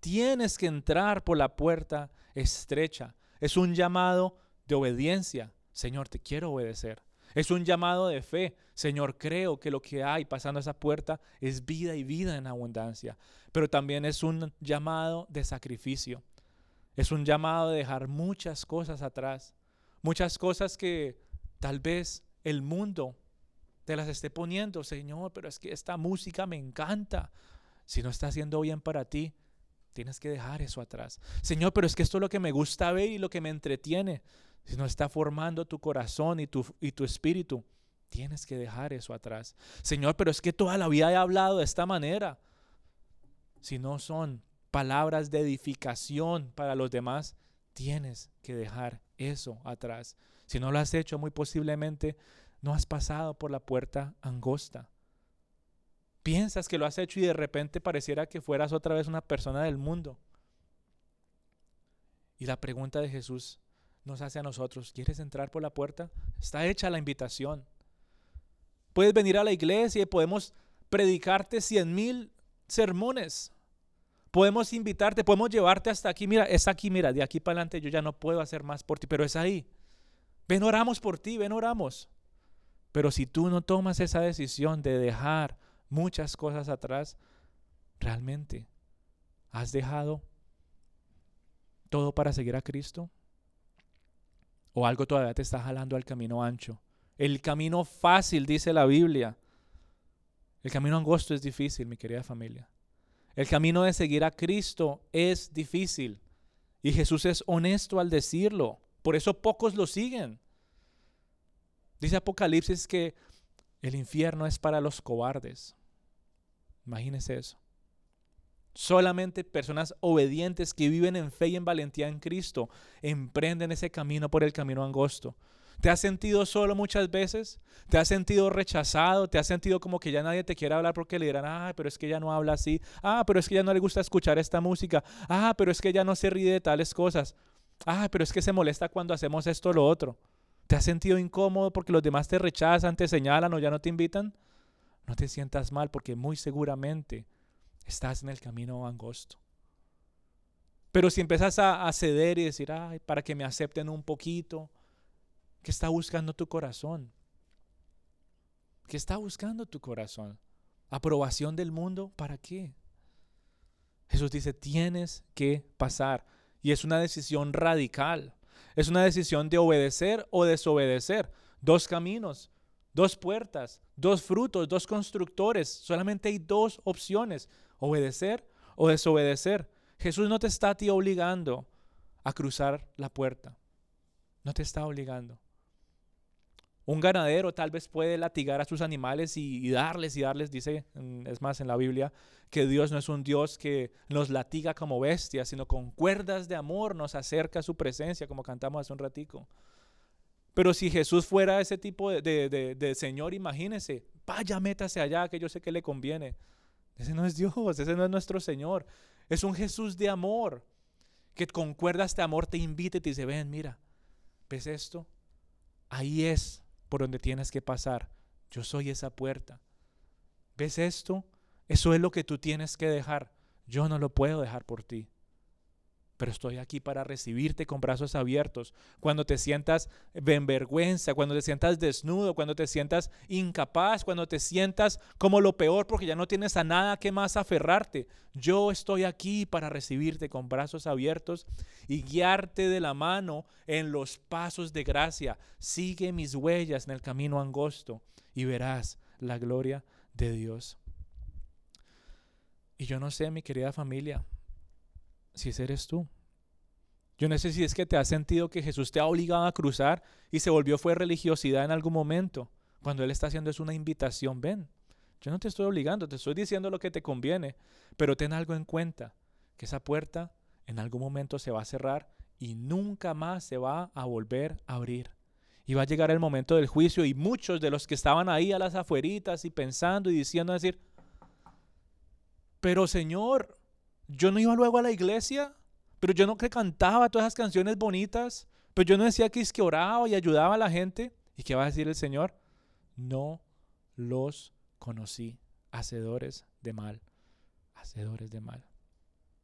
Tienes que entrar por la puerta estrecha. Es un llamado de obediencia. Señor, te quiero obedecer. Es un llamado de fe. Señor, creo que lo que hay pasando esa puerta es vida y vida en abundancia. Pero también es un llamado de sacrificio. Es un llamado de dejar muchas cosas atrás. Muchas cosas que tal vez el mundo te las esté poniendo. Señor, pero es que esta música me encanta. Si no está haciendo bien para ti, tienes que dejar eso atrás. Señor, pero es que esto es lo que me gusta ver y lo que me entretiene si no está formando tu corazón y tu, y tu espíritu, tienes que dejar eso atrás. Señor, pero es que toda la vida he hablado de esta manera. Si no son palabras de edificación para los demás, tienes que dejar eso atrás. Si no lo has hecho, muy posiblemente no has pasado por la puerta angosta. Piensas que lo has hecho y de repente pareciera que fueras otra vez una persona del mundo. Y la pregunta de Jesús nos hace a nosotros. ¿Quieres entrar por la puerta? Está hecha la invitación. Puedes venir a la iglesia y podemos predicarte cien mil sermones. Podemos invitarte, podemos llevarte hasta aquí. Mira, es aquí, mira, de aquí para adelante yo ya no puedo hacer más por ti, pero es ahí. Ven, oramos por ti, ven, oramos. Pero si tú no tomas esa decisión de dejar muchas cosas atrás, realmente has dejado todo para seguir a Cristo o algo todavía te está jalando al camino ancho. El camino fácil, dice la Biblia. El camino angosto es difícil, mi querida familia. El camino de seguir a Cristo es difícil. Y Jesús es honesto al decirlo. Por eso pocos lo siguen. Dice Apocalipsis que el infierno es para los cobardes. Imagínese eso. Solamente personas obedientes que viven en fe y en valentía en Cristo emprenden ese camino por el camino angosto. ¿Te has sentido solo muchas veces? ¿Te has sentido rechazado? ¿Te has sentido como que ya nadie te quiere hablar porque le dirán, ah, pero es que ella no habla así? Ah, pero es que ya no le gusta escuchar esta música. Ah, pero es que ya no se ríe de tales cosas. Ah, pero es que se molesta cuando hacemos esto o lo otro. ¿Te has sentido incómodo porque los demás te rechazan, te señalan o ya no te invitan? No te sientas mal porque muy seguramente estás en el camino angosto. Pero si empiezas a, ceder y decir, ay, para que me acepten un poquito, ¿qué está buscando tu corazón? ¿Qué está buscando tu corazón? ¿Aprobación del mundo? ¿Para qué? Jesús dice, tienes que pasar. Y es una decisión radical. Es una decisión de obedecer o desobedecer. Dos caminos, dos puertas, dos frutos, dos constructores. Solamente hay dos opciones obedecer o desobedecer. Jesús no te está a ti obligando a cruzar la puerta. No te está obligando. Un ganadero tal vez puede latigar a sus animales y, darles y darles, dice, es más en la Biblia, que Dios no es un Dios que nos latiga como bestias, sino con cuerdas de amor nos acerca a su presencia, como cantamos hace un ratico. Pero si Jesús fuera ese tipo de, de, de Señor, imagínese, vaya, métase allá, que yo sé que le conviene. Ese no es Dios, ese no es nuestro Señor. Es un Jesús de amor que con cuerdas de amor te invita y te dice, ven, mira, ¿ves esto? Ahí es por donde tienes que pasar. Yo soy esa puerta. ¿Ves esto? Eso es lo que tú tienes que dejar. Yo no lo puedo dejar por ti pero estoy aquí para recibirte con brazos abiertos. Cuando te sientas en vergüenza, cuando te sientas desnudo, cuando te sientas incapaz, cuando te sientas como lo peor porque ya no tienes a nada que más aferrarte. Yo estoy aquí para recibirte con brazos abiertos y guiarte de la mano en los pasos de gracia. Sigue mis huellas en el camino angosto y verás la gloria de Dios. Y yo no sé, mi querida familia, si eres tú. Yo no sé si es que te has sentido que Jesús te ha obligado a cruzar y se volvió fue religiosidad en algún momento, cuando Él está haciendo es una invitación, ven. Yo no te estoy obligando, te estoy diciendo lo que te conviene, pero ten algo en cuenta, que esa puerta en algún momento se va a cerrar y nunca más se va a volver a abrir. Y va a llegar el momento del juicio y muchos de los que estaban ahí a las afueritas y pensando y diciendo decir, pero Señor, yo no iba luego a la iglesia, pero yo no que cantaba todas esas canciones bonitas, pero yo no decía que es que oraba y ayudaba a la gente. ¿Y qué va a decir el Señor? No los conocí, hacedores de mal, hacedores de mal.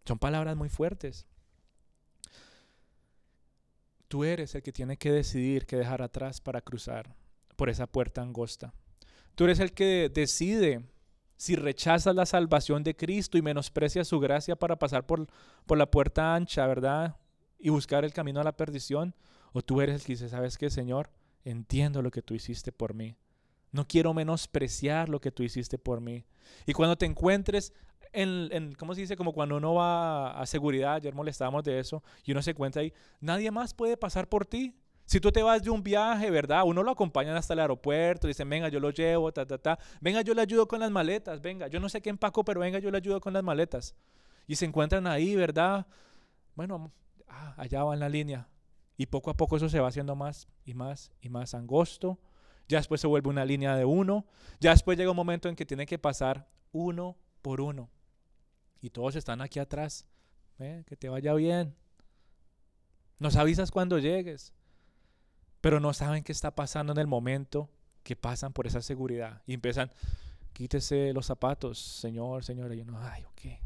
Son palabras muy fuertes. Tú eres el que tiene que decidir qué dejar atrás para cruzar por esa puerta angosta. Tú eres el que decide si rechazas la salvación de Cristo y menosprecias su gracia para pasar por, por la puerta ancha, ¿verdad? Y buscar el camino a la perdición, o tú eres el que dice, ¿sabes qué, Señor? Entiendo lo que tú hiciste por mí. No quiero menospreciar lo que tú hiciste por mí. Y cuando te encuentres en, en, ¿cómo se dice? Como cuando uno va a seguridad, ayer molestábamos de eso, y uno se encuentra ahí, nadie más puede pasar por ti. Si tú te vas de un viaje, ¿verdad? Uno lo acompaña hasta el aeropuerto, dicen, venga, yo lo llevo, ta, ta, ta. Venga, yo le ayudo con las maletas, venga. Yo no sé qué empaco, pero venga, yo le ayudo con las maletas. Y se encuentran ahí, ¿verdad? Bueno, ah, allá va en la línea. Y poco a poco eso se va haciendo más y más y más angosto. Ya después se vuelve una línea de uno. Ya después llega un momento en que tiene que pasar uno por uno. Y todos están aquí atrás. que te vaya bien. Nos avisas cuando llegues pero no saben qué está pasando en el momento que pasan por esa seguridad y empiezan, quítese los zapatos, señor, señora, y uno, ay, ok.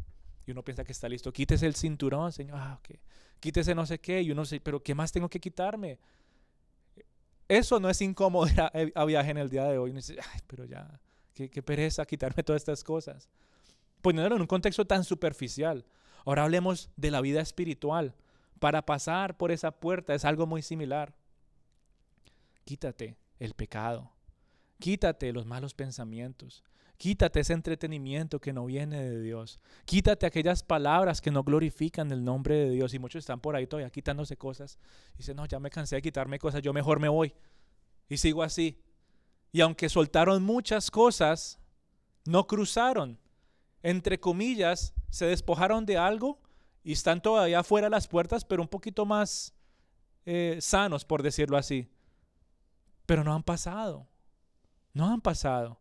Y uno piensa que está listo, quítese el cinturón, señor, ah, ok. Quítese no sé qué, y uno dice, pero ¿qué más tengo que quitarme? Eso no es incómodo a, viaje en el día de hoy. dice, ay, pero ya, qué, qué pereza quitarme todas estas cosas. Poniéndolo en un contexto tan superficial. Ahora hablemos de la vida espiritual. Para pasar por esa puerta es algo muy similar. Quítate el pecado. Quítate los malos pensamientos. Quítate ese entretenimiento que no viene de Dios. Quítate aquellas palabras que no glorifican el nombre de Dios. Y muchos están por ahí todavía quitándose cosas. Dicen, no, ya me cansé de quitarme cosas, yo mejor me voy. Y sigo así. Y aunque soltaron muchas cosas, no cruzaron. Entre comillas, se despojaron de algo y están todavía fuera las puertas, pero un poquito más eh, sanos, por decirlo así. Pero no han pasado. No han pasado.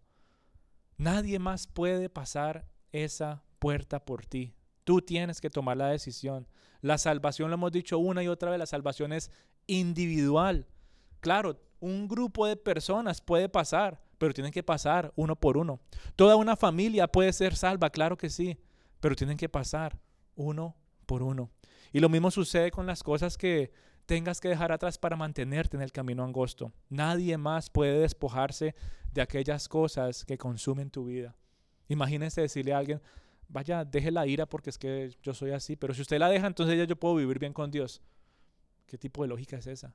Nadie más puede pasar esa puerta por ti. Tú tienes que tomar la decisión. La salvación, lo hemos dicho una y otra vez, la salvación es individual. Claro, un grupo de personas puede pasar, pero tienen que pasar uno por uno. Toda una familia puede ser salva, claro que sí, pero tienen que pasar uno por uno. Y lo mismo sucede con las cosas que tengas que dejar atrás para mantenerte en el camino angosto. Nadie más puede despojarse de aquellas cosas que consumen tu vida. Imagínense decirle a alguien, vaya, deje la ira porque es que yo soy así, pero si usted la deja, entonces ya yo puedo vivir bien con Dios. ¿Qué tipo de lógica es esa?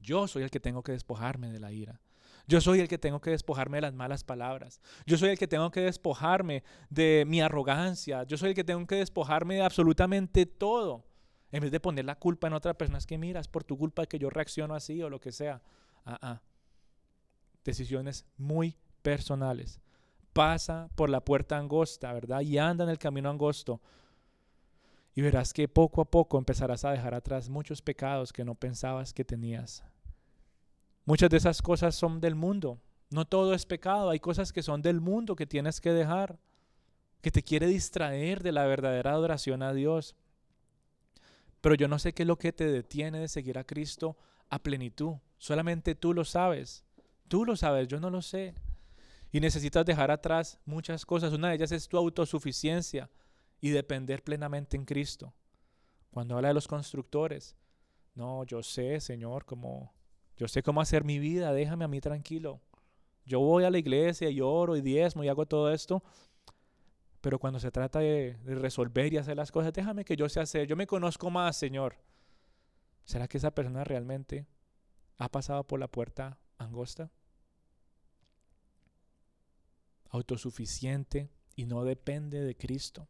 Yo soy el que tengo que despojarme de la ira. Yo soy el que tengo que despojarme de las malas palabras. Yo soy el que tengo que despojarme de mi arrogancia. Yo soy el que tengo que despojarme de absolutamente todo. En vez de poner la culpa en otra persona, es que mira, es por tu culpa que yo reacciono así o lo que sea. Ah, ah. Decisiones muy personales. Pasa por la puerta angosta, ¿verdad? Y anda en el camino angosto. Y verás que poco a poco empezarás a dejar atrás muchos pecados que no pensabas que tenías. Muchas de esas cosas son del mundo. No todo es pecado. Hay cosas que son del mundo que tienes que dejar, que te quiere distraer de la verdadera adoración a Dios. Pero yo no sé qué es lo que te detiene de seguir a Cristo a plenitud. Solamente tú lo sabes. Tú lo sabes, yo no lo sé. Y necesitas dejar atrás muchas cosas. Una de ellas es tu autosuficiencia y depender plenamente en Cristo. Cuando habla de los constructores, no, yo sé, Señor, cómo, yo sé cómo hacer mi vida, déjame a mí tranquilo. Yo voy a la iglesia y oro y diezmo y hago todo esto, pero cuando se trata de, resolver y hacer las cosas, déjame que yo sea hacer. Yo me conozco más, Señor. ¿Será que esa persona realmente ha pasado por la puerta angosta? Autosuficiente y no depende de Cristo.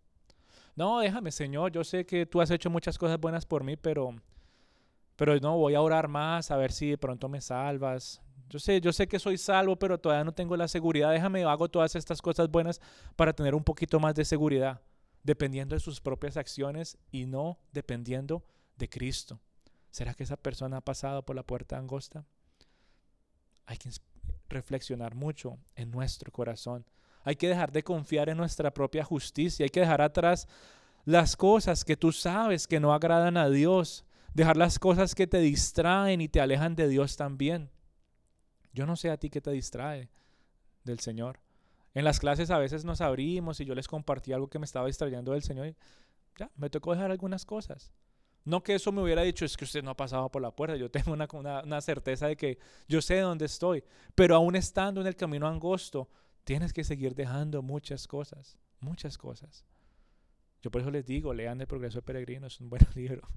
No, déjame, Señor, yo sé que tú has hecho muchas cosas buenas por mí, pero pero no voy a orar más a ver si de pronto me salvas. Yo sé, yo sé que soy salvo, pero todavía no tengo la seguridad. Déjame, hago todas estas cosas buenas para tener un poquito más de seguridad, dependiendo de sus propias acciones y no dependiendo de Cristo. ¿Será que esa persona ha pasado por la puerta angosta? Hay que reflexionar mucho en nuestro corazón. Hay que dejar de confiar en nuestra propia justicia. Hay que dejar atrás las cosas que tú sabes que no agradan a Dios. Dejar las cosas que te distraen y te alejan de Dios también. Yo no sé a ti qué te distrae del Señor. En las clases a veces nos abrimos y yo les compartí algo que me estaba distrayendo del Señor y ya, me tocó dejar algunas cosas. No que eso me hubiera dicho, es que usted no ha pasado por la puerta, yo tengo una, una certeza de que yo sé dónde estoy, pero aún estando en el camino angosto, tienes que seguir dejando muchas cosas, muchas cosas. Yo por eso les digo, lean El Progreso de Peregrino, es un buen libro.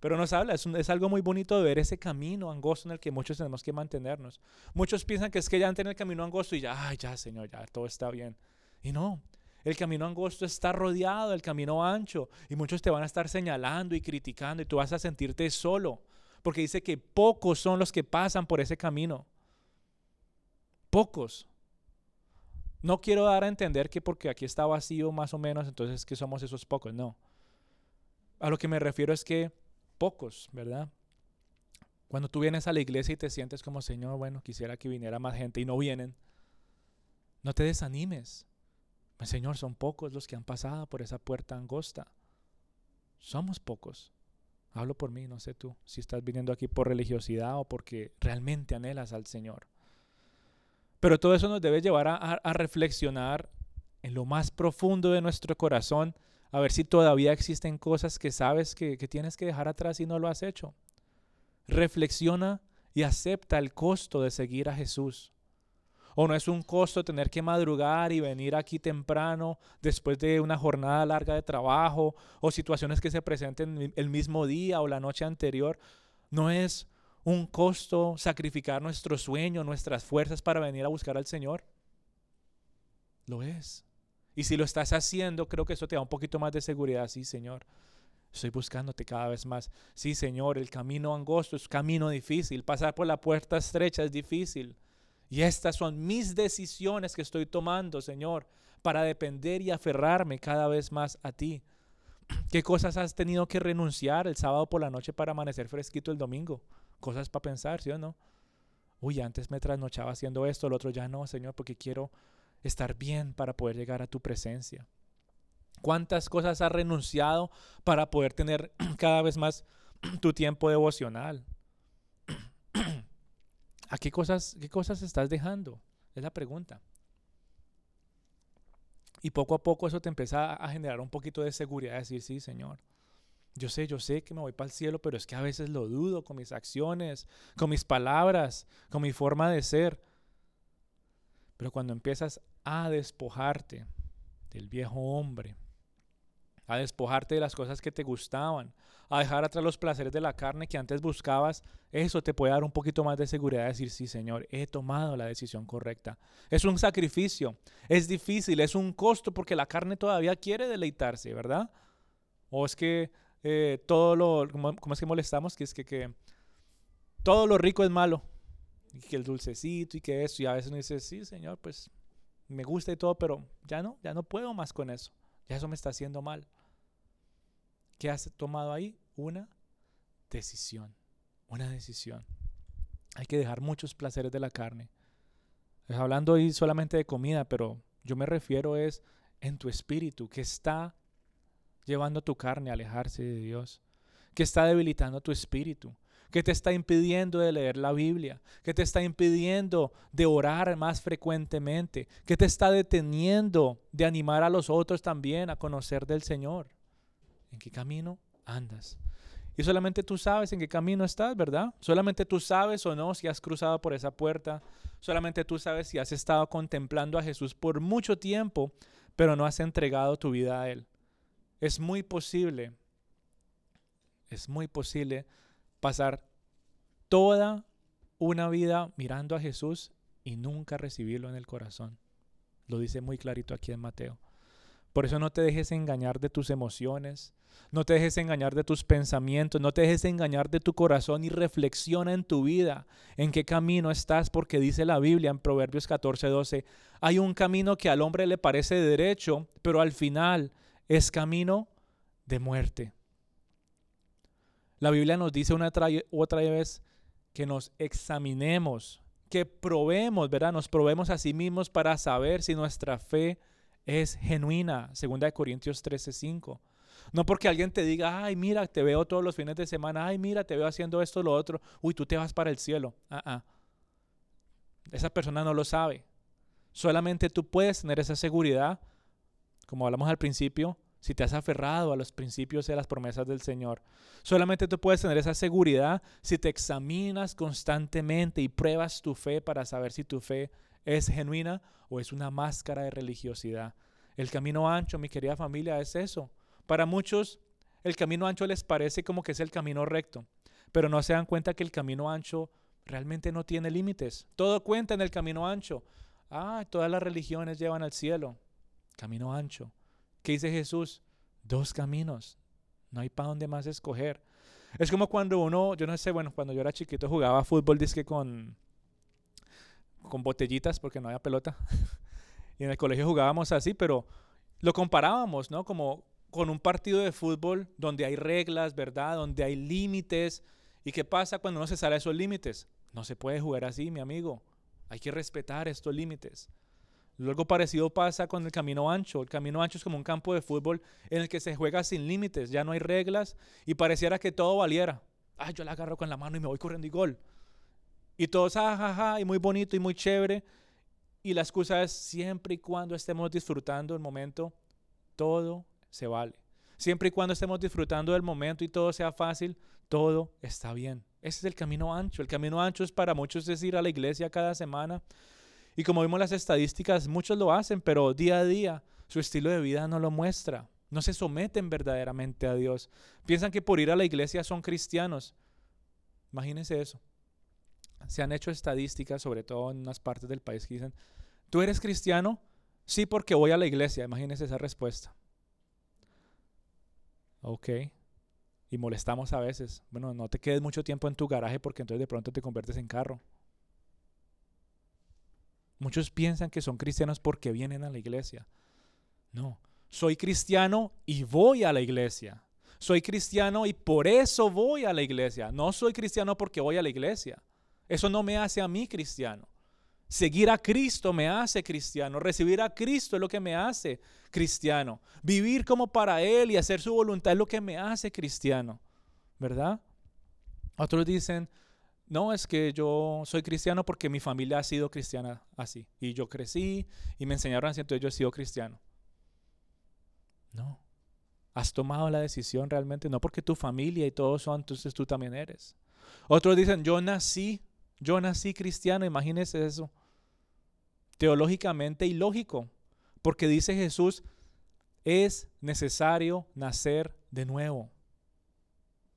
Pero nos habla, es, algo muy bonito de ver ese camino angosto en el que muchos tenemos que mantenernos. Muchos piensan que es que ya en el camino angosto y ya, ay, ya, Señor, ya, todo está bien. Y no, el camino angosto está rodeado del camino ancho y muchos te van a estar señalando y criticando y tú vas a sentirte solo, porque dice que pocos son los que pasan por ese camino. Pocos. No quiero dar a entender que porque aquí está vacío más o menos, entonces que somos esos pocos, no. A lo que me refiero es que pocos, ¿verdad? Cuando tú vienes a la iglesia y te sientes como, Señor, bueno, quisiera que viniera más gente y no vienen, no te desanimes. Pues, Señor, son pocos los que han pasado por esa puerta angosta. Somos pocos. Hablo por mí, no sé tú, si estás viniendo aquí por religiosidad o porque realmente anhelas al Señor. Pero todo eso nos debe llevar a, reflexionar en lo más profundo de nuestro corazón a ver si todavía existen cosas que sabes que, tienes que dejar atrás y no lo has hecho. Reflexiona y acepta el costo de seguir a Jesús. O no es un costo tener que madrugar y venir aquí temprano después de una jornada larga de trabajo o situaciones que se presenten el mismo día o la noche anterior. No es un costo sacrificar nuestro sueño, nuestras fuerzas para venir a buscar al Señor. Lo es. Y si lo estás haciendo, creo que eso te da un poquito más de seguridad. Sí, Señor, estoy buscándote cada vez más. Sí, Señor, el camino angosto es camino difícil. Pasar por la puerta estrecha es difícil. Y estas son mis decisiones que estoy tomando, Señor, para depender y aferrarme cada vez más a ti. ¿Qué cosas has tenido que renunciar el sábado por la noche para amanecer fresquito el domingo? Cosas para pensar, ¿sí o no? Uy, antes me trasnochaba haciendo esto, el otro ya no, Señor, porque quiero estar bien para poder llegar a tu presencia. ¿Cuántas cosas has renunciado para poder tener cada vez más tu tiempo devocional? ¿A qué cosas, qué cosas estás dejando? Es la pregunta. Y poco a poco eso te empieza a generar un poquito de seguridad, decir, sí, Señor. Yo sé, yo sé que me voy para el cielo, pero es que a veces lo dudo con mis acciones, con mis palabras, con mi forma de ser. Pero cuando empiezas a despojarte del viejo hombre, a despojarte de las cosas que te gustaban, a dejar atrás los placeres de la carne que antes buscabas, eso te puede dar un poquito más de seguridad de decir, sí, Señor, he tomado la decisión correcta. Es un sacrificio, es difícil, es un costo porque la carne todavía quiere deleitarse, ¿verdad? O es que eh, todo lo, ¿cómo, es que molestamos? Que es que, que todo lo rico es malo, y que el dulcecito y que eso, y a veces uno sí, Señor, pues me gusta y todo, pero ya no, ya no puedo más con eso. Ya eso me está haciendo mal. ¿Qué has tomado ahí? Una decisión. Una decisión. Hay que dejar muchos placeres de la carne. hablando ahí solamente de comida, pero yo me refiero es en tu espíritu, que está llevando tu carne a alejarse de Dios, que está debilitando tu espíritu, que te está impidiendo de leer la Biblia, que te está impidiendo de orar más frecuentemente, que te está deteniendo de animar a los otros también a conocer del Señor. ¿En qué camino andas? Y solamente tú sabes en qué camino estás, ¿verdad? Solamente tú sabes o no si has cruzado por esa puerta. Solamente tú sabes si has estado contemplando a Jesús por mucho tiempo, pero no has entregado tu vida a Él. Es muy posible, es muy posible pasar toda una vida mirando a Jesús y nunca recibirlo en el corazón. Lo dice muy clarito aquí en Mateo. Por eso no te dejes engañar de tus emociones, no te dejes engañar de tus pensamientos, no te dejes engañar de tu corazón y reflexiona en tu vida, en qué camino estás, porque dice la Biblia en Proverbios 14, 12, hay un camino que al hombre le parece derecho, pero al final es camino de muerte. La Biblia nos dice una otra vez que nos examinemos, que probemos, ¿verdad? Nos probemos a sí mismos para saber si nuestra fe es genuina. Segunda de Corintios 13:5. No porque alguien te diga, ay, mira, te veo todos los fines de semana, ay, mira, te veo haciendo esto, lo otro, uy, tú te vas para el cielo. Ah, ah. Esa persona no lo sabe. Solamente tú puedes tener esa seguridad, como hablamos al principio, si te has aferrado a los principios y a las promesas del Señor. Solamente tú puedes tener esa seguridad si te examinas constantemente y pruebas tu fe para saber si tu fe es genuina o es una máscara de religiosidad. El camino ancho, mi querida familia, es eso. Para muchos, el camino ancho les parece como que es el camino recto, pero no se dan cuenta que el camino ancho realmente no tiene límites. Todo cuenta en el camino ancho. Ah, todas las religiones llevan al cielo. Camino ancho. ¿Qué dice Jesús? Dos caminos. No hay para dónde más escoger. Es como cuando uno, yo no sé, bueno, cuando yo era chiquito jugaba fútbol disque con, con botellitas porque no había pelota. y en el colegio jugábamos así, pero lo comparábamos, ¿no? Como con un partido de fútbol donde hay reglas, ¿verdad? Donde hay límites. ¿Y qué pasa cuando uno se sale de esos límites? No se puede jugar así, mi amigo. Hay que respetar estos límites. Luego parecido pasa con el camino ancho. El camino ancho es como un campo de fútbol en el que se juega sin límites, ya no hay reglas y pareciera que todo valiera. Ah, yo la agarro con la mano y me voy corriendo y gol. Y todo es ajaja y muy bonito y muy chévere. Y la excusa es siempre y cuando estemos disfrutando el momento, todo se vale. Siempre y cuando estemos disfrutando del momento y todo sea fácil, todo está bien. Ese es el camino ancho. El camino ancho es para muchos es ir a la iglesia cada semana. Y como vimos las estadísticas, muchos lo hacen, pero día a día su estilo de vida no lo muestra. No se someten verdaderamente a Dios. Piensan que por ir a la iglesia son cristianos. Imagínense eso se han hecho estadísticas, sobre todo en unas partes del país, que dicen, ¿tú eres cristiano? Sí, porque voy a la iglesia. Imagínense esa respuesta. Ok. Y molestamos a veces. Bueno, no te quedes mucho tiempo en tu garaje porque entonces de pronto te conviertes en carro. Muchos piensan que son cristianos porque vienen a la iglesia. No, soy cristiano y voy a la iglesia. Soy cristiano y por eso voy a la iglesia. No soy cristiano porque voy a la iglesia. Eso no me hace a mí cristiano. Seguir a Cristo me hace cristiano. Recibir a Cristo es lo que me hace cristiano. Vivir como para Él y hacer su voluntad es lo que me hace cristiano. ¿Verdad? Otros dicen, no, es que yo soy cristiano porque mi familia ha sido cristiana así. Y yo crecí y me enseñaron así, entonces yo he sido cristiano. No. Has tomado la decisión realmente, no porque tu familia y todos son, entonces tú también eres. Otros dicen, yo nací yo nací cristiano, imagínese eso. Teológicamente ilógico, porque dice Jesús, es necesario nacer de nuevo.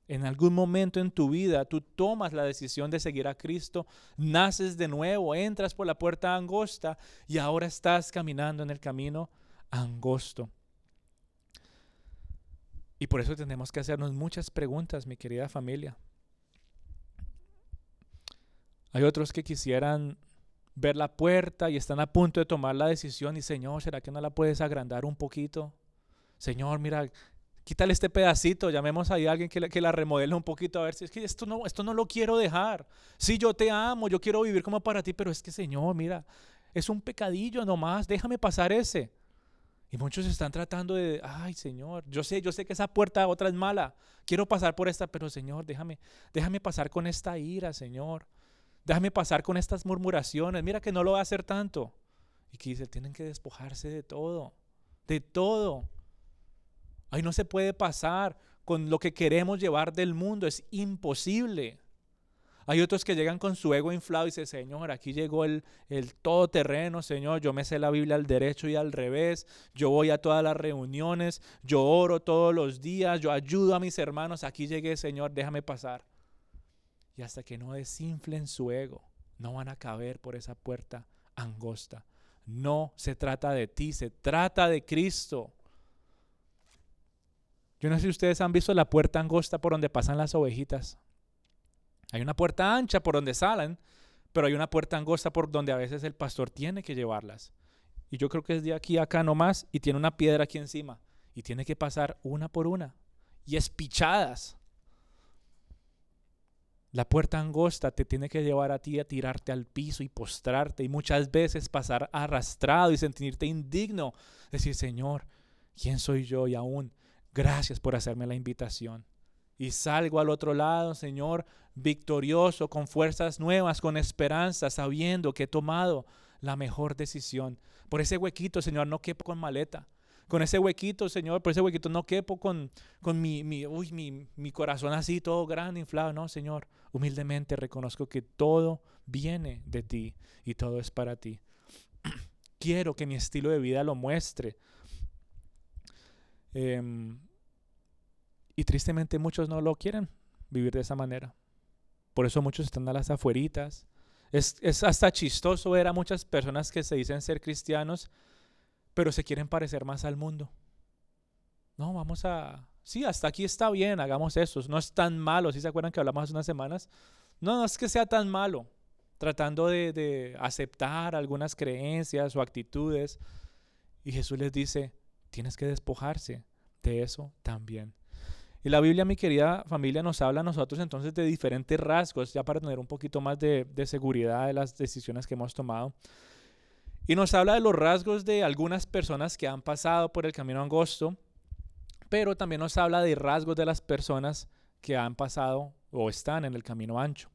En algún momento en tu vida tú tomas la decisión de seguir a Cristo, naces de nuevo, entras por la puerta angosta y ahora estás caminando en el camino angosto. Y por eso tenemos que hacernos muchas preguntas, mi querida familia. Hay otros que quisieran ver la puerta y están a punto de tomar la decisión y Señor, ¿será que no la puedes agrandar un poquito? Señor, mira, quítale este pedacito, llamemos ahí a alguien que, que la remodele un poquito a ver si es que esto no, esto no lo quiero dejar. Sí, yo te amo, yo quiero vivir como para ti, pero es que Señor, mira, es un pecadillo nomás, déjame pasar ese. Y muchos están tratando de, ay Señor, yo sé, yo sé que esa puerta otra es mala, quiero pasar por esta, pero Señor, déjame, déjame pasar con esta ira, Señor. Déjame pasar con estas murmuraciones. Mira que no lo va a hacer tanto. Y que dice, tienen que despojarse de todo. De todo. Ahí no se puede pasar con lo que queremos llevar del mundo. Es imposible. Hay otros que llegan con su ego inflado y dicen, Señor, aquí llegó el, el todoterreno, Señor, yo me sé la Biblia al derecho y al revés, yo voy a todas las reuniones, yo oro todos los días, yo ayudo a mis hermanos, aquí llegué, Señor, déjame pasar. Y hasta que no desinflen su ego, no van a caber por esa puerta angosta. No se trata de ti, se trata de Cristo. Yo no sé si ustedes han visto la puerta angosta por donde pasan las ovejitas. Hay una puerta ancha por donde salen, pero hay una puerta angosta por donde a veces el pastor tiene que llevarlas. Y yo creo que es de aquí a acá nomás y tiene una piedra aquí encima. Y tiene que pasar una por una. Y espichadas. La puerta angosta te tiene que llevar a ti a tirarte al piso y postrarte y muchas veces pasar arrastrado y sentirte indigno. Decir, Señor, ¿quién soy yo? Y aún, gracias por hacerme la invitación. Y salgo al otro lado, Señor, victorioso, con fuerzas nuevas, con esperanza, sabiendo que he tomado la mejor decisión. Por ese huequito, Señor, no quepo con maleta. Con ese huequito, Señor, por ese huequito no quepo con, con mi, mi, uy, mi, mi corazón así, todo grande, inflado. No, Señor, humildemente reconozco que todo viene de ti y todo es para ti. Quiero que mi estilo de vida lo muestre. Em, y tristemente muchos no lo quieren vivir de esa manera. Por eso muchos están a las afueritas, es, hasta chistoso ver a muchas personas que se dicen ser cristianos, pero se quieren parecer más al mundo. No, vamos a... Sí, hasta aquí está bien, hagamos eso. No es tan malo. ¿Sí se acuerdan que hablamos hace unas semanas? No, no es que sea tan malo. Tratando de aceptar algunas creencias o actitudes. Y Jesús les dice, tienes que despojarse de eso también. Y la Biblia, mi querida familia, nos habla a nosotros entonces de diferentes rasgos, ya para tener un poquito más de, seguridad de las decisiones que hemos tomado. Y nos habla de los rasgos de algunas personas que han pasado por el camino angosto, pero también nos habla de rasgos de las personas que han pasado o están en el camino ancho.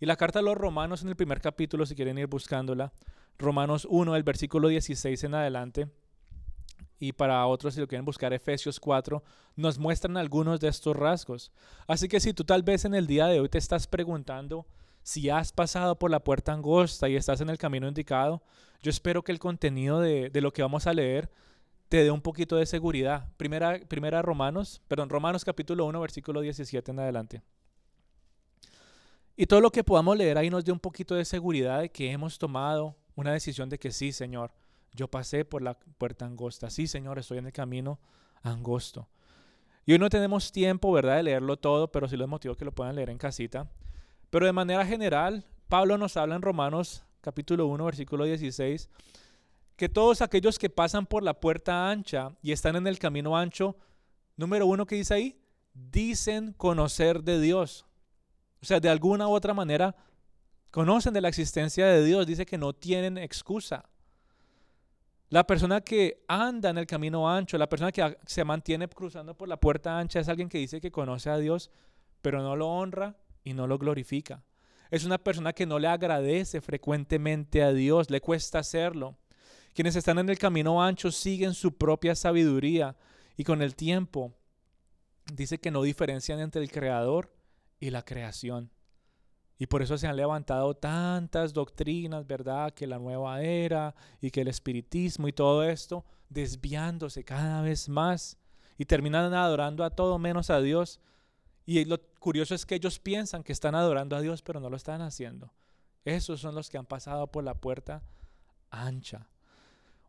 Y la carta de los romanos en el primer capítulo, si quieren ir buscándola, Romanos 1, el versículo 16 en adelante, y para otros, si lo quieren buscar, Efesios 4, nos muestran algunos de estos rasgos. Así que si tú tal vez en el día de hoy te estás preguntando si has pasado por la puerta angosta y estás en el camino indicado, yo espero que el contenido de, lo que vamos a leer te dé un poquito de seguridad. Primera, primera Romanos, perdón, Romanos capítulo 1, versículo 17 en adelante. Y todo lo que podamos leer ahí nos dé un poquito de seguridad de que hemos tomado una decisión de que sí, Señor, yo pasé por la puerta angosta. Sí, Señor, estoy en el camino angosto. Y hoy no tenemos tiempo, ¿verdad?, de leerlo todo, pero sí los motivo que lo puedan leer en casita. Pero de manera general, Pablo nos habla en Romanos capítulo 1, versículo 16, que todos aquellos que pasan por la puerta ancha y están en el camino ancho, número uno que dice ahí, dicen conocer de Dios. O sea, de alguna u otra manera, conocen de la existencia de Dios, dice que no tienen excusa. La persona que anda en el camino ancho, la persona que se mantiene cruzando por la puerta ancha es alguien que dice que conoce a Dios, pero no lo honra y no lo glorifica. Es una persona que no le agradece frecuentemente a Dios, le cuesta hacerlo. Quienes están en el camino ancho siguen su propia sabiduría y con el tiempo dice que no diferencian entre el creador y la creación. Y por eso se han levantado tantas doctrinas, ¿verdad? Que la nueva era y que el espiritismo y todo esto, desviándose cada vez más y terminan adorando a todo menos a Dios. Y lo curioso es que ellos piensan que están adorando a Dios, pero no lo están haciendo. Esos son los que han pasado por la puerta ancha.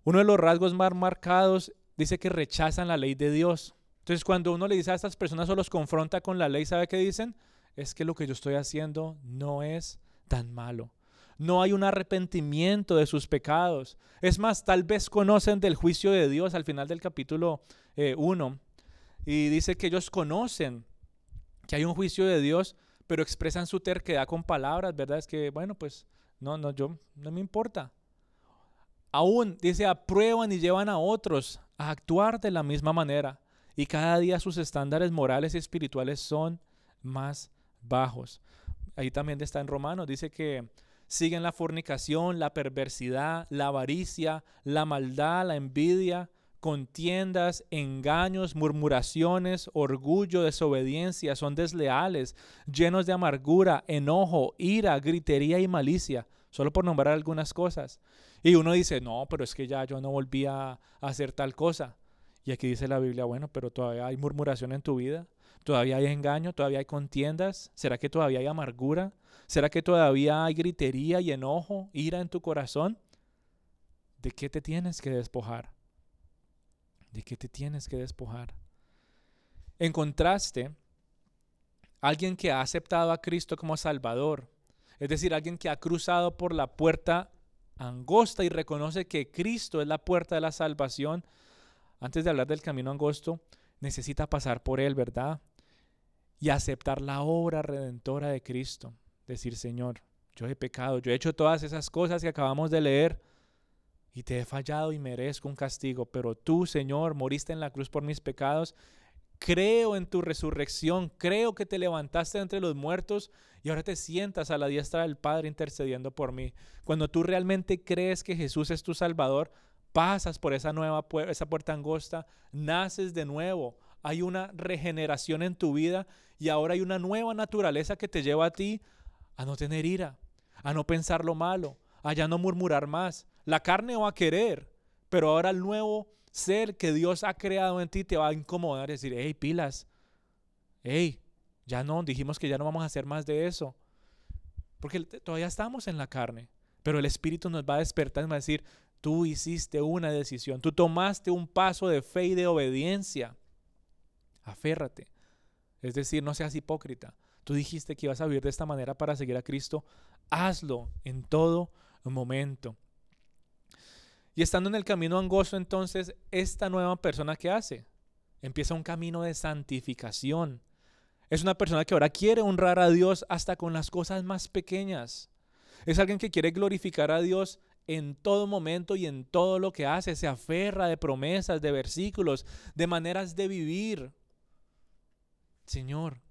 Uno de los rasgos más marcados dice que rechazan la ley de Dios. Entonces cuando uno le dice a estas personas o los confronta con la ley, ¿sabe qué dicen? Es que lo que yo estoy haciendo no es tan malo. No hay un arrepentimiento de sus pecados. Es más, tal vez conocen del juicio de Dios al final del capítulo 1. Eh, y dice que ellos conocen que hay un juicio de Dios, pero expresan su terquedad con palabras, ¿verdad? Es que, bueno, pues no, no, yo no me importa. Aún, dice, aprueban y llevan a otros a actuar de la misma manera. Y cada día sus estándares morales y espirituales son más bajos. Ahí también está en Romanos, dice que siguen la fornicación, la perversidad, la avaricia, la maldad, la envidia, contiendas, engaños, murmuraciones, orgullo, desobediencia, son desleales, llenos de amargura, enojo, ira, gritería y malicia, solo por nombrar algunas cosas. Y uno dice, no, pero es que ya yo no volví a hacer tal cosa. Y aquí dice la Biblia, bueno, pero todavía hay murmuración en tu vida, ¿Todavía hay engaño? ¿Todavía hay contiendas? ¿Será que todavía hay amargura? ¿Será que todavía hay gritería y enojo, ira en tu corazón? ¿De qué te tienes que despojar? ¿De qué te tienes que despojar? En contraste, alguien que ha aceptado a Cristo como Salvador, es decir, alguien que ha cruzado por la puerta angosta y reconoce que Cristo es la puerta de la salvación, antes de hablar del camino angosto, necesita pasar por él, ¿verdad? Y aceptar la obra redentora de Cristo. Decir, Señor, yo he pecado, yo he hecho todas esas cosas que acabamos de leer y te he fallado y merezco un castigo, pero tú, Señor, moriste en la cruz por mis pecados creo en tu resurrección, creo que te levantaste entre los muertos y ahora te sientas a la diestra del Padre intercediendo por mí. Cuando tú realmente crees que Jesús es tu Salvador, pasas por esa nueva esa puerta angosta, naces de nuevo, hay una regeneración en tu vida y ahora hay una nueva naturaleza que te lleva a ti a no tener ira, a no pensar lo malo, a ya no murmurar más. La carne va a querer, pero ahora el nuevo ser que Dios ha creado en ti te va a incomodar, decir, hey, pilas, hey, ya no, dijimos que ya no vamos a hacer más de eso. Porque todavía estamos en la carne, pero el Espíritu nos va a despertar y va a decir, tú hiciste una decisión, tú tomaste un paso de fe y de obediencia. Aférrate. Es decir, no seas hipócrita. Tú dijiste que ibas a vivir de esta manera para seguir a Cristo. Hazlo en todo momento. Y estando en el camino angosto, entonces, esta nueva persona que hace empieza un camino de santificación. Es una persona que ahora quiere honrar a Dios hasta con las cosas más pequeñas. Es alguien que quiere glorificar a Dios en todo momento y en todo lo que hace. Se aferra de promesas, de versículos, de maneras de vivir. Señor,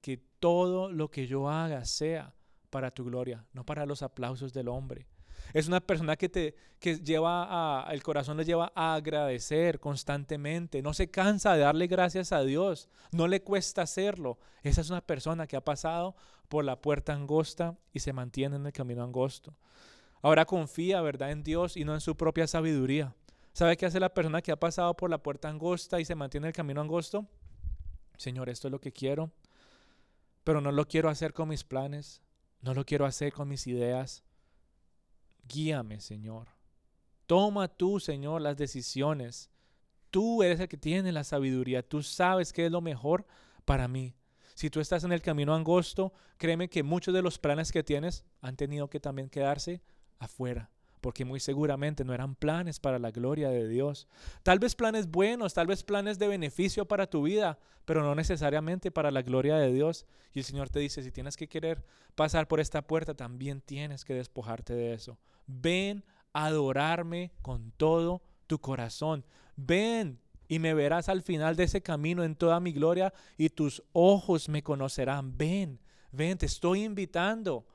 que todo lo que yo haga sea para tu gloria, no para los aplausos del hombre. Es una persona que te que lleva a, el corazón le lleva a agradecer constantemente. No se cansa de darle gracias a Dios. No le cuesta hacerlo. Esa es una persona que ha pasado por la puerta angosta y se mantiene en el camino angosto. Ahora confía, ¿verdad?, en Dios y no en su propia sabiduría. ¿Sabe qué hace la persona que ha pasado por la puerta angosta y se mantiene en el camino angosto? Señor, esto es lo que quiero, pero no lo quiero hacer con mis planes, no lo quiero hacer con mis ideas, Guíame, Señor. Toma tú, Señor, las decisiones. Tú eres el que tiene la sabiduría. Tú sabes qué es lo mejor para mí. Si tú estás en el camino angosto, créeme que muchos de los planes que tienes han tenido que también quedarse afuera, porque muy seguramente no eran planes para la gloria de Dios. Tal vez planes buenos, tal vez planes de beneficio para tu vida, pero no necesariamente para la gloria de Dios. Y el Señor te dice, si tienes que querer pasar por esta puerta, también tienes que despojarte de eso. Ven a adorarme con todo tu corazón. Ven y me verás al final de ese camino en toda mi gloria y tus ojos me conocerán. Ven, ven, te estoy invitando.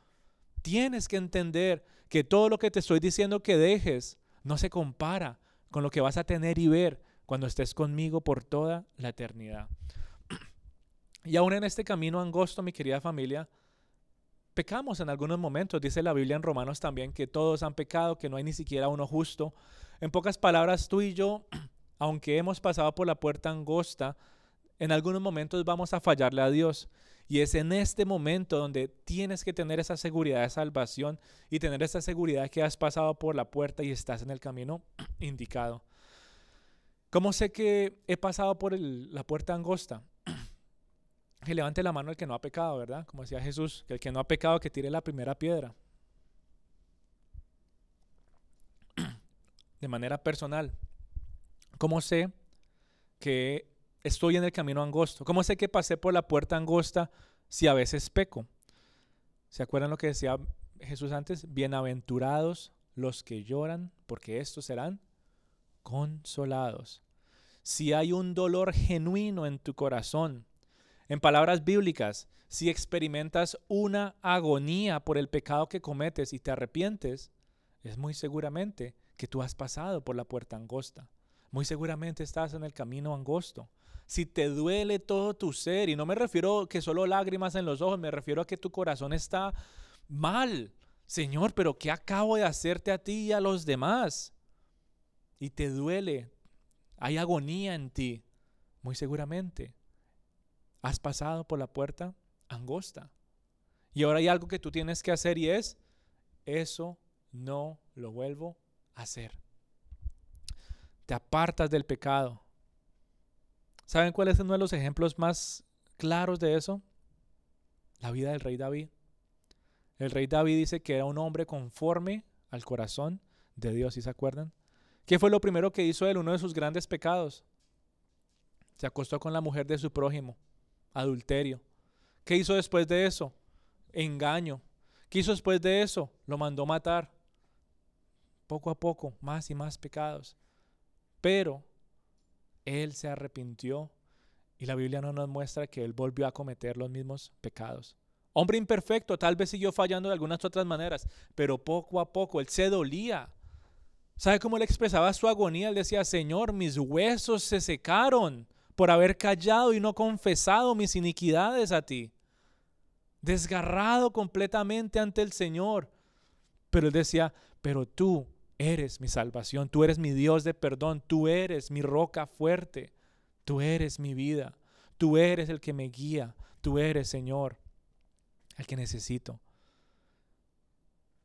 Tienes que entender que todo lo que te estoy diciendo que dejes no se compara con lo que vas a tener y ver cuando estés conmigo por toda la eternidad. Y aún en este camino angosto, mi querida familia, Pecamos en algunos momentos, dice la Biblia en Romanos también, que todos han pecado, que no hay ni siquiera uno justo. En pocas palabras, tú y yo, aunque hemos pasado por la puerta angosta, en algunos momentos vamos a fallarle a Dios. Y es en este momento donde tienes que tener esa seguridad de salvación y tener esa seguridad que has pasado por la puerta y estás en el camino indicado. ¿Cómo sé que he pasado por la puerta angosta? que levante la mano el que no ha pecado, ¿verdad? Como decía Jesús, que el que no ha pecado que tire la primera piedra. De manera personal, ¿cómo sé que estoy en el camino angosto? ¿Cómo sé que pasé por la puerta angosta si a veces peco? ¿Se acuerdan lo que decía Jesús antes? Bienaventurados los que lloran, porque estos serán consolados. Si hay un dolor genuino en tu corazón, en palabras bíblicas, si experimentas una agonía por el pecado que cometes y te arrepientes, es muy seguramente que tú has pasado por la puerta angosta. Muy seguramente estás en el camino angosto. Si te duele todo tu ser, y no me refiero que solo lágrimas en los ojos, me refiero a que tu corazón está mal. Señor, pero ¿qué acabo de hacerte a ti y a los demás? Y te duele, hay agonía en ti, muy seguramente has pasado por la puerta angosta. Y ahora hay algo que tú tienes que hacer y es, eso no lo vuelvo a hacer. Te apartas del pecado. ¿Saben cuál es uno de los ejemplos más claros de eso? La vida del rey David. El rey David dice que era un hombre conforme al corazón de Dios, ¿sí se acuerdan? ¿Qué fue lo primero que hizo él? Uno de sus grandes pecados. Se acostó con la mujer de su prójimo, adulterio. ¿Qué hizo después de eso? Engaño. ¿Qué hizo después de eso? Lo mandó matar. Poco a poco, más y más pecados. Pero él se arrepintió y la Biblia no nos muestra que él volvió a cometer los mismos pecados. Hombre imperfecto, tal vez siguió fallando de algunas otras maneras, pero poco a poco él se dolía. ¿Sabe cómo él expresaba su agonía? Él decía, Señor, mis huesos se secaron por haber callado y no confesado mis iniquidades a ti. Desgarrado completamente ante el Señor. Pero él decía, pero tú eres mi salvación, tú eres mi Dios de perdón, tú eres mi roca fuerte, tú eres mi vida, tú eres el que me guía, tú eres Señor, el que necesito.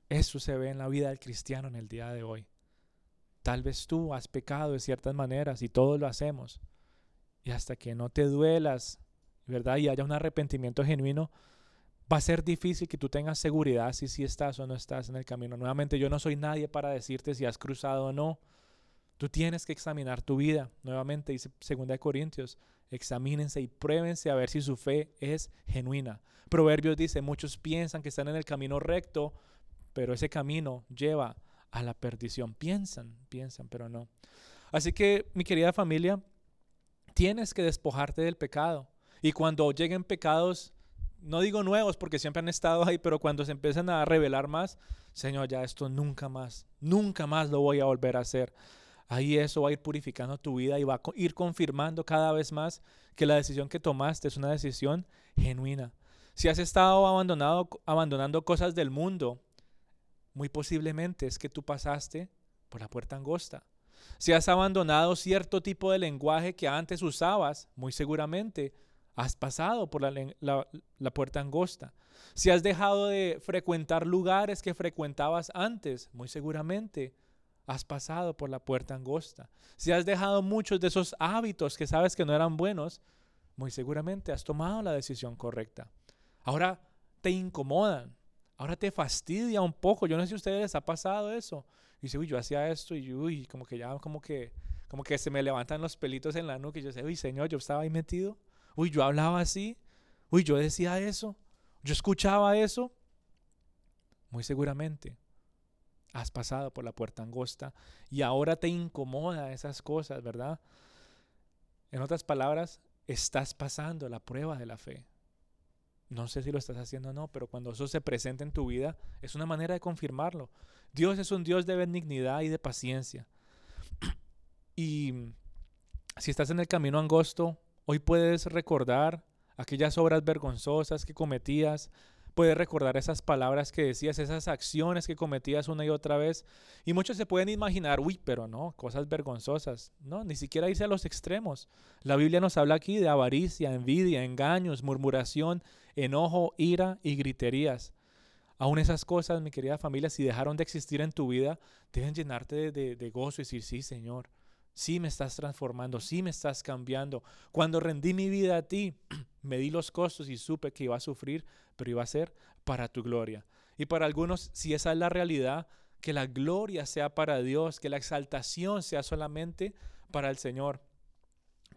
Eso se ve en la vida del cristiano en el día de hoy. Tal vez tú has pecado de ciertas maneras y todos lo hacemos. Y hasta que no te duelas, ¿verdad? Y haya un arrepentimiento genuino, va a ser difícil que tú tengas seguridad si sí estás o no estás en el camino. Nuevamente, yo no soy nadie para decirte si has cruzado o no. Tú tienes que examinar tu vida. Nuevamente dice 2 Corintios, examínense y pruébense a ver si su fe es genuina. Proverbios dice, muchos piensan que están en el camino recto, pero ese camino lleva a la perdición. Piensan, piensan, pero no. Así que, mi querida familia, tienes que despojarte del pecado. Y cuando lleguen pecados, no digo nuevos porque siempre han estado ahí, pero cuando se empiezan a revelar más, Señor, ya esto nunca más, nunca más lo voy a volver a hacer. Ahí eso va a ir purificando tu vida y va a ir confirmando cada vez más que la decisión que tomaste es una decisión genuina. Si has estado abandonando cosas del mundo, muy posiblemente es que tú pasaste por la puerta angosta. Si has abandonado cierto tipo de lenguaje que antes usabas, muy seguramente has pasado por la, puerta angosta. Si has dejado de frecuentar lugares que frecuentabas antes, muy seguramente has pasado por la puerta angosta. Si has dejado muchos de esos hábitos que sabes que no eran buenos, muy seguramente has tomado la decisión correcta. Ahora te incomodan, ahora te fastidia un poco. Yo no sé si a ustedes les ha pasado eso. Y dice, uy, yo hacía esto y uy, como que ya, como que, como que se me levantan los pelitos en la nuca y yo sé, uy, Señor, yo estaba ahí metido. Uy, yo hablaba así. Uy, yo decía eso. Yo escuchaba eso. Muy seguramente has pasado por la puerta angosta y ahora te incomoda esas cosas, ¿verdad? En otras palabras, estás pasando la prueba de la fe. No sé si lo estás haciendo o no, pero cuando eso se presenta en tu vida, es una manera de confirmarlo. Dios es un Dios de benignidad y de paciencia. Y si estás en el camino angosto, hoy puedes recordar aquellas obras vergonzosas que cometías, puedes recordar esas palabras que decías, esas acciones que cometías una y otra vez. Y muchos se pueden imaginar, uy, pero no, cosas vergonzosas. No, ni siquiera irse a los extremos. La Biblia nos habla aquí de avaricia, envidia, engaños, murmuración, enojo, ira y griterías. Aún esas cosas, mi querida familia, si dejaron de existir en tu vida, deben llenarte de, de gozo y decir, sí, Señor, sí me estás transformando, sí me estás cambiando. Cuando rendí mi vida a ti, me di los costos y supe que iba a sufrir, pero iba a ser para tu gloria. Y para algunos, si esa es la realidad, que la gloria sea para Dios, que la exaltación sea solamente para el Señor.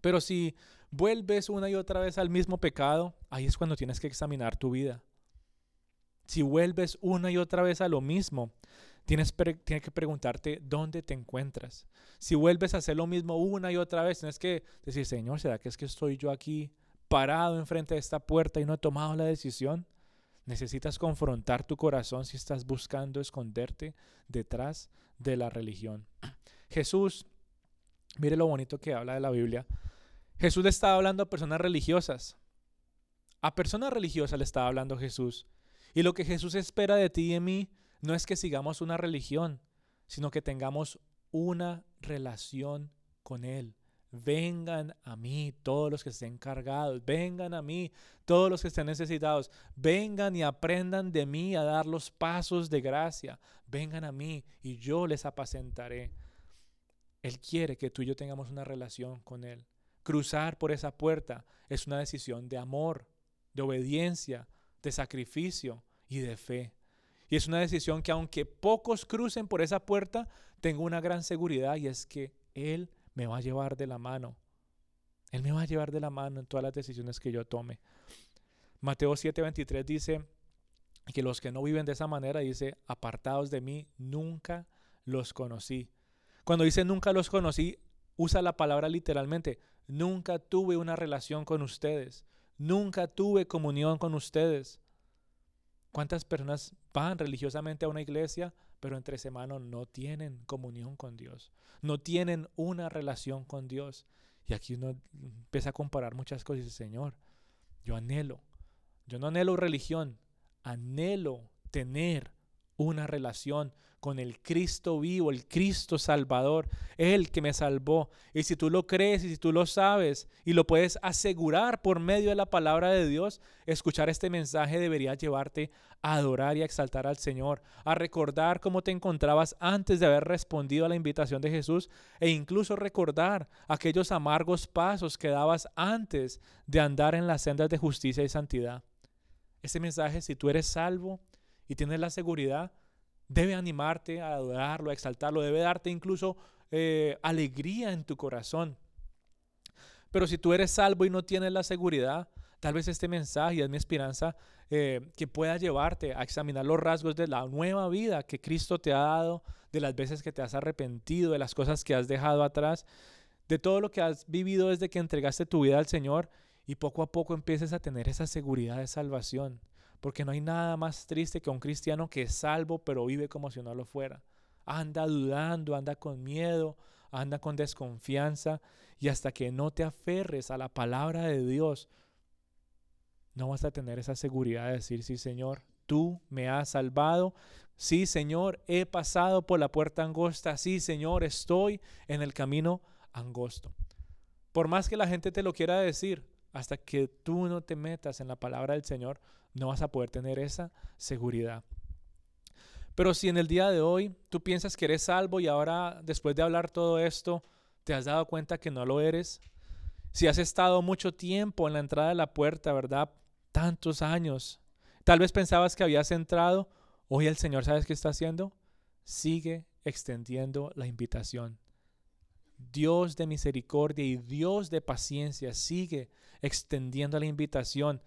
Pero si vuelves una y otra vez al mismo pecado, ahí es cuando tienes que examinar tu vida. Si vuelves una y otra vez a lo mismo, Tienes, que preguntarte dónde te encuentras. Si vuelves a hacer lo mismo una y otra vez, tienes que decir, Señor, ¿será que es que estoy yo aquí parado enfrente de esta puerta y no he tomado la decisión? Necesitas confrontar tu corazón si estás buscando esconderte detrás de la religión. Jesús, mire lo bonito que habla de la Biblia. Jesús le estaba hablando a personas religiosas. A personas religiosas le estaba hablando Jesús. Y lo que Jesús espera de ti y de mí no es que sigamos una religión, sino que tengamos una relación con Él. Vengan a mí todos los que estén cargados, vengan a mí todos los que estén necesitados, vengan y aprendan de mí a dar los pasos de gracia, vengan a mí y yo les apacentaré. Él quiere que tú y yo tengamos una relación con Él. cruzar por esa puerta es una decisión de amor, de obediencia, de sacrificio y de fe. Y es una decisión que aunque pocos crucen por esa puerta, tengo una gran seguridad y es que Él me va a llevar de la mano. Él me va a llevar de la mano en todas las decisiones que yo tome. Mateo 7:23 dice que los que no viven de esa manera, dice, apartados de mí, nunca los conocí. Cuando dice nunca los conocí, usa la palabra literalmente. Nunca tuve una relación con ustedes. Nunca tuve comunión con ustedes. ¿Cuántas personas van religiosamente a una iglesia, pero entre semana no tienen comunión con Dios? No tienen una relación con Dios. Y aquí uno empieza a comparar muchas cosas y dice, Señor, yo anhelo, yo no anhelo religión, anhelo tener una relación con el Cristo vivo, el Cristo Salvador, Él que me salvó. Y si tú lo crees y si tú lo sabes y lo puedes asegurar por medio de la palabra de Dios, escuchar este mensaje debería llevarte a adorar y a exaltar al Señor, a recordar cómo te encontrabas antes de haber respondido a la invitación de Jesús e incluso recordar aquellos amargos pasos que dabas antes de andar en las sendas de justicia y santidad. Este mensaje, si tú eres salvo y tienes la seguridad, debe animarte a adorarlo, a exaltarlo, debe darte incluso eh, alegría en tu corazón. Pero si tú eres salvo y no tienes la seguridad, tal vez este mensaje es mi esperanza eh, que pueda llevarte a examinar los rasgos de la nueva vida que Cristo te ha dado, de las veces que te has arrepentido, de las cosas que has dejado atrás, de todo lo que has vivido desde que entregaste tu vida al Señor y poco a poco empieces a tener esa seguridad de salvación. Porque no hay nada más triste que un cristiano que es salvo pero vive como si no lo fuera. Anda dudando, anda con miedo, anda con desconfianza y hasta que no te aferres a la palabra de Dios, no vas a tener esa seguridad de decir, sí Señor, tú me has salvado. Sí Señor, he pasado por la puerta angosta. Sí Señor, estoy en el camino angosto. Por más que la gente te lo quiera decir, hasta que tú no te metas en la palabra del Señor, no vas a poder tener esa seguridad. Pero si en el día de hoy tú piensas que eres salvo y ahora después de hablar todo esto te has dado cuenta que no lo eres, si has estado mucho tiempo en la entrada de la puerta, ¿verdad? Tantos años, tal vez pensabas que habías entrado, hoy el Señor sabes qué está haciendo, sigue extendiendo la invitación. Dios de misericordia y Dios de paciencia sigue extendiendo la invitación.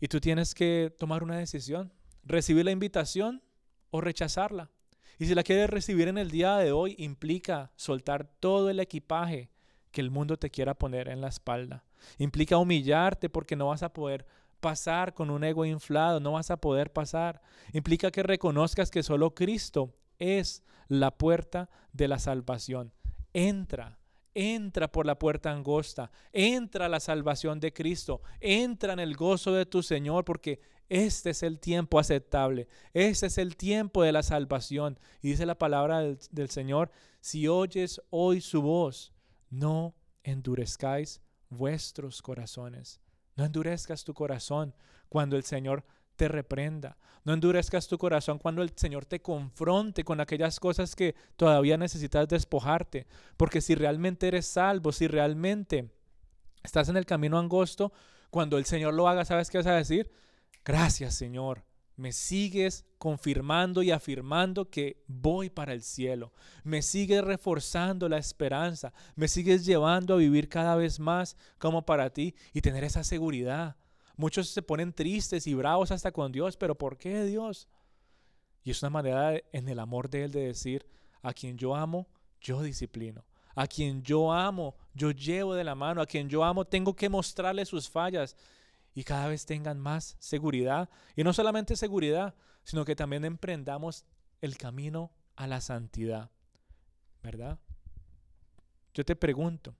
Y tú tienes que tomar una decisión, recibir la invitación o rechazarla. Y si la quieres recibir en el día de hoy, implica soltar todo el equipaje que el mundo te quiera poner en la espalda. Implica humillarte porque no vas a poder pasar con un ego inflado, no vas a poder pasar. Implica que reconozcas que solo Cristo es la puerta de la salvación. Entra, entra por la puerta angosta, entra la salvación de Cristo, entra en el gozo de tu Señor, porque este es el tiempo aceptable, este es el tiempo de la salvación. Y dice la palabra del, del Señor, si oyes hoy su voz, no endurezcáis vuestros corazones. No endurezcas tu corazón cuando el Señor te reprenda. No endurezcas tu corazón cuando el Señor te confronte con aquellas cosas que todavía necesitas despojarte. Porque si realmente eres salvo, si realmente estás en el camino angosto, cuando el Señor lo haga, ¿sabes qué vas a decir? Gracias Señor. Me sigues confirmando y afirmando que voy para el cielo. Me sigues reforzando la esperanza. Me sigues llevando a vivir cada vez más como para ti y tener esa seguridad Muchos se ponen tristes y bravos hasta con Dios, pero ¿por qué Dios? Y es una manera en el amor de Él de decir, a quien yo amo, yo disciplino. A quien yo amo, yo llevo de la mano. A quien yo amo, tengo que mostrarle sus fallas. Y cada vez tengan más seguridad. Y no solamente seguridad, sino que también emprendamos el camino a la santidad. ¿Verdad? Yo te pregunto,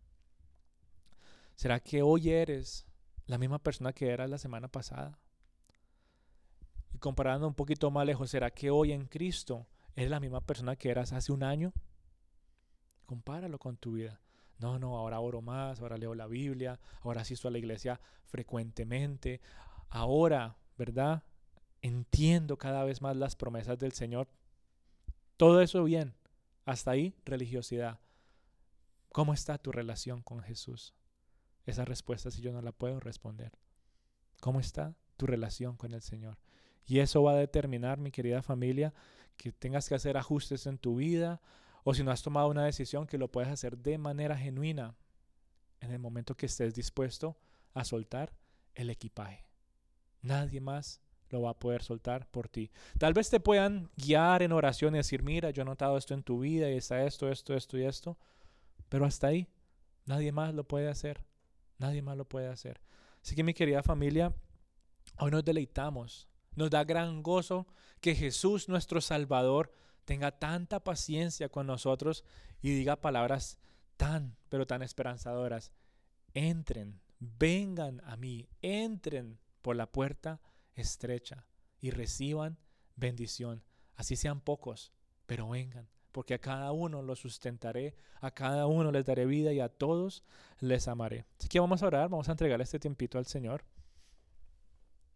¿será que hoy eres la misma persona que era la semana pasada. Y comparando un poquito más lejos, ¿será que hoy en Cristo eres la misma persona que eras hace un año? Compáralo con tu vida. No, no, ahora oro más, ahora leo la Biblia, ahora asisto a la iglesia frecuentemente, ahora, ¿verdad? Entiendo cada vez más las promesas del Señor. Todo eso bien. Hasta ahí, religiosidad. ¿Cómo está tu relación con Jesús? Esa respuesta si yo no la puedo responder. ¿Cómo está tu relación con el Señor? Y eso va a determinar, mi querida familia, que tengas que hacer ajustes en tu vida o si no has tomado una decisión que lo puedes hacer de manera genuina en el momento que estés dispuesto a soltar el equipaje. Nadie más lo va a poder soltar por ti. Tal vez te puedan guiar en oración y decir, mira, yo he notado esto en tu vida y está esto, esto, esto y esto, pero hasta ahí nadie más lo puede hacer. Nadie más lo puede hacer. Así que mi querida familia, hoy nos deleitamos. Nos da gran gozo que Jesús, nuestro Salvador, tenga tanta paciencia con nosotros y diga palabras tan, pero tan esperanzadoras. Entren, vengan a mí, entren por la puerta estrecha y reciban bendición. Así sean pocos, pero vengan, porque a cada uno los sustentaré, a cada uno les daré vida y a todos les amaré. Así que vamos a orar, vamos a entregar este tiempito al Señor.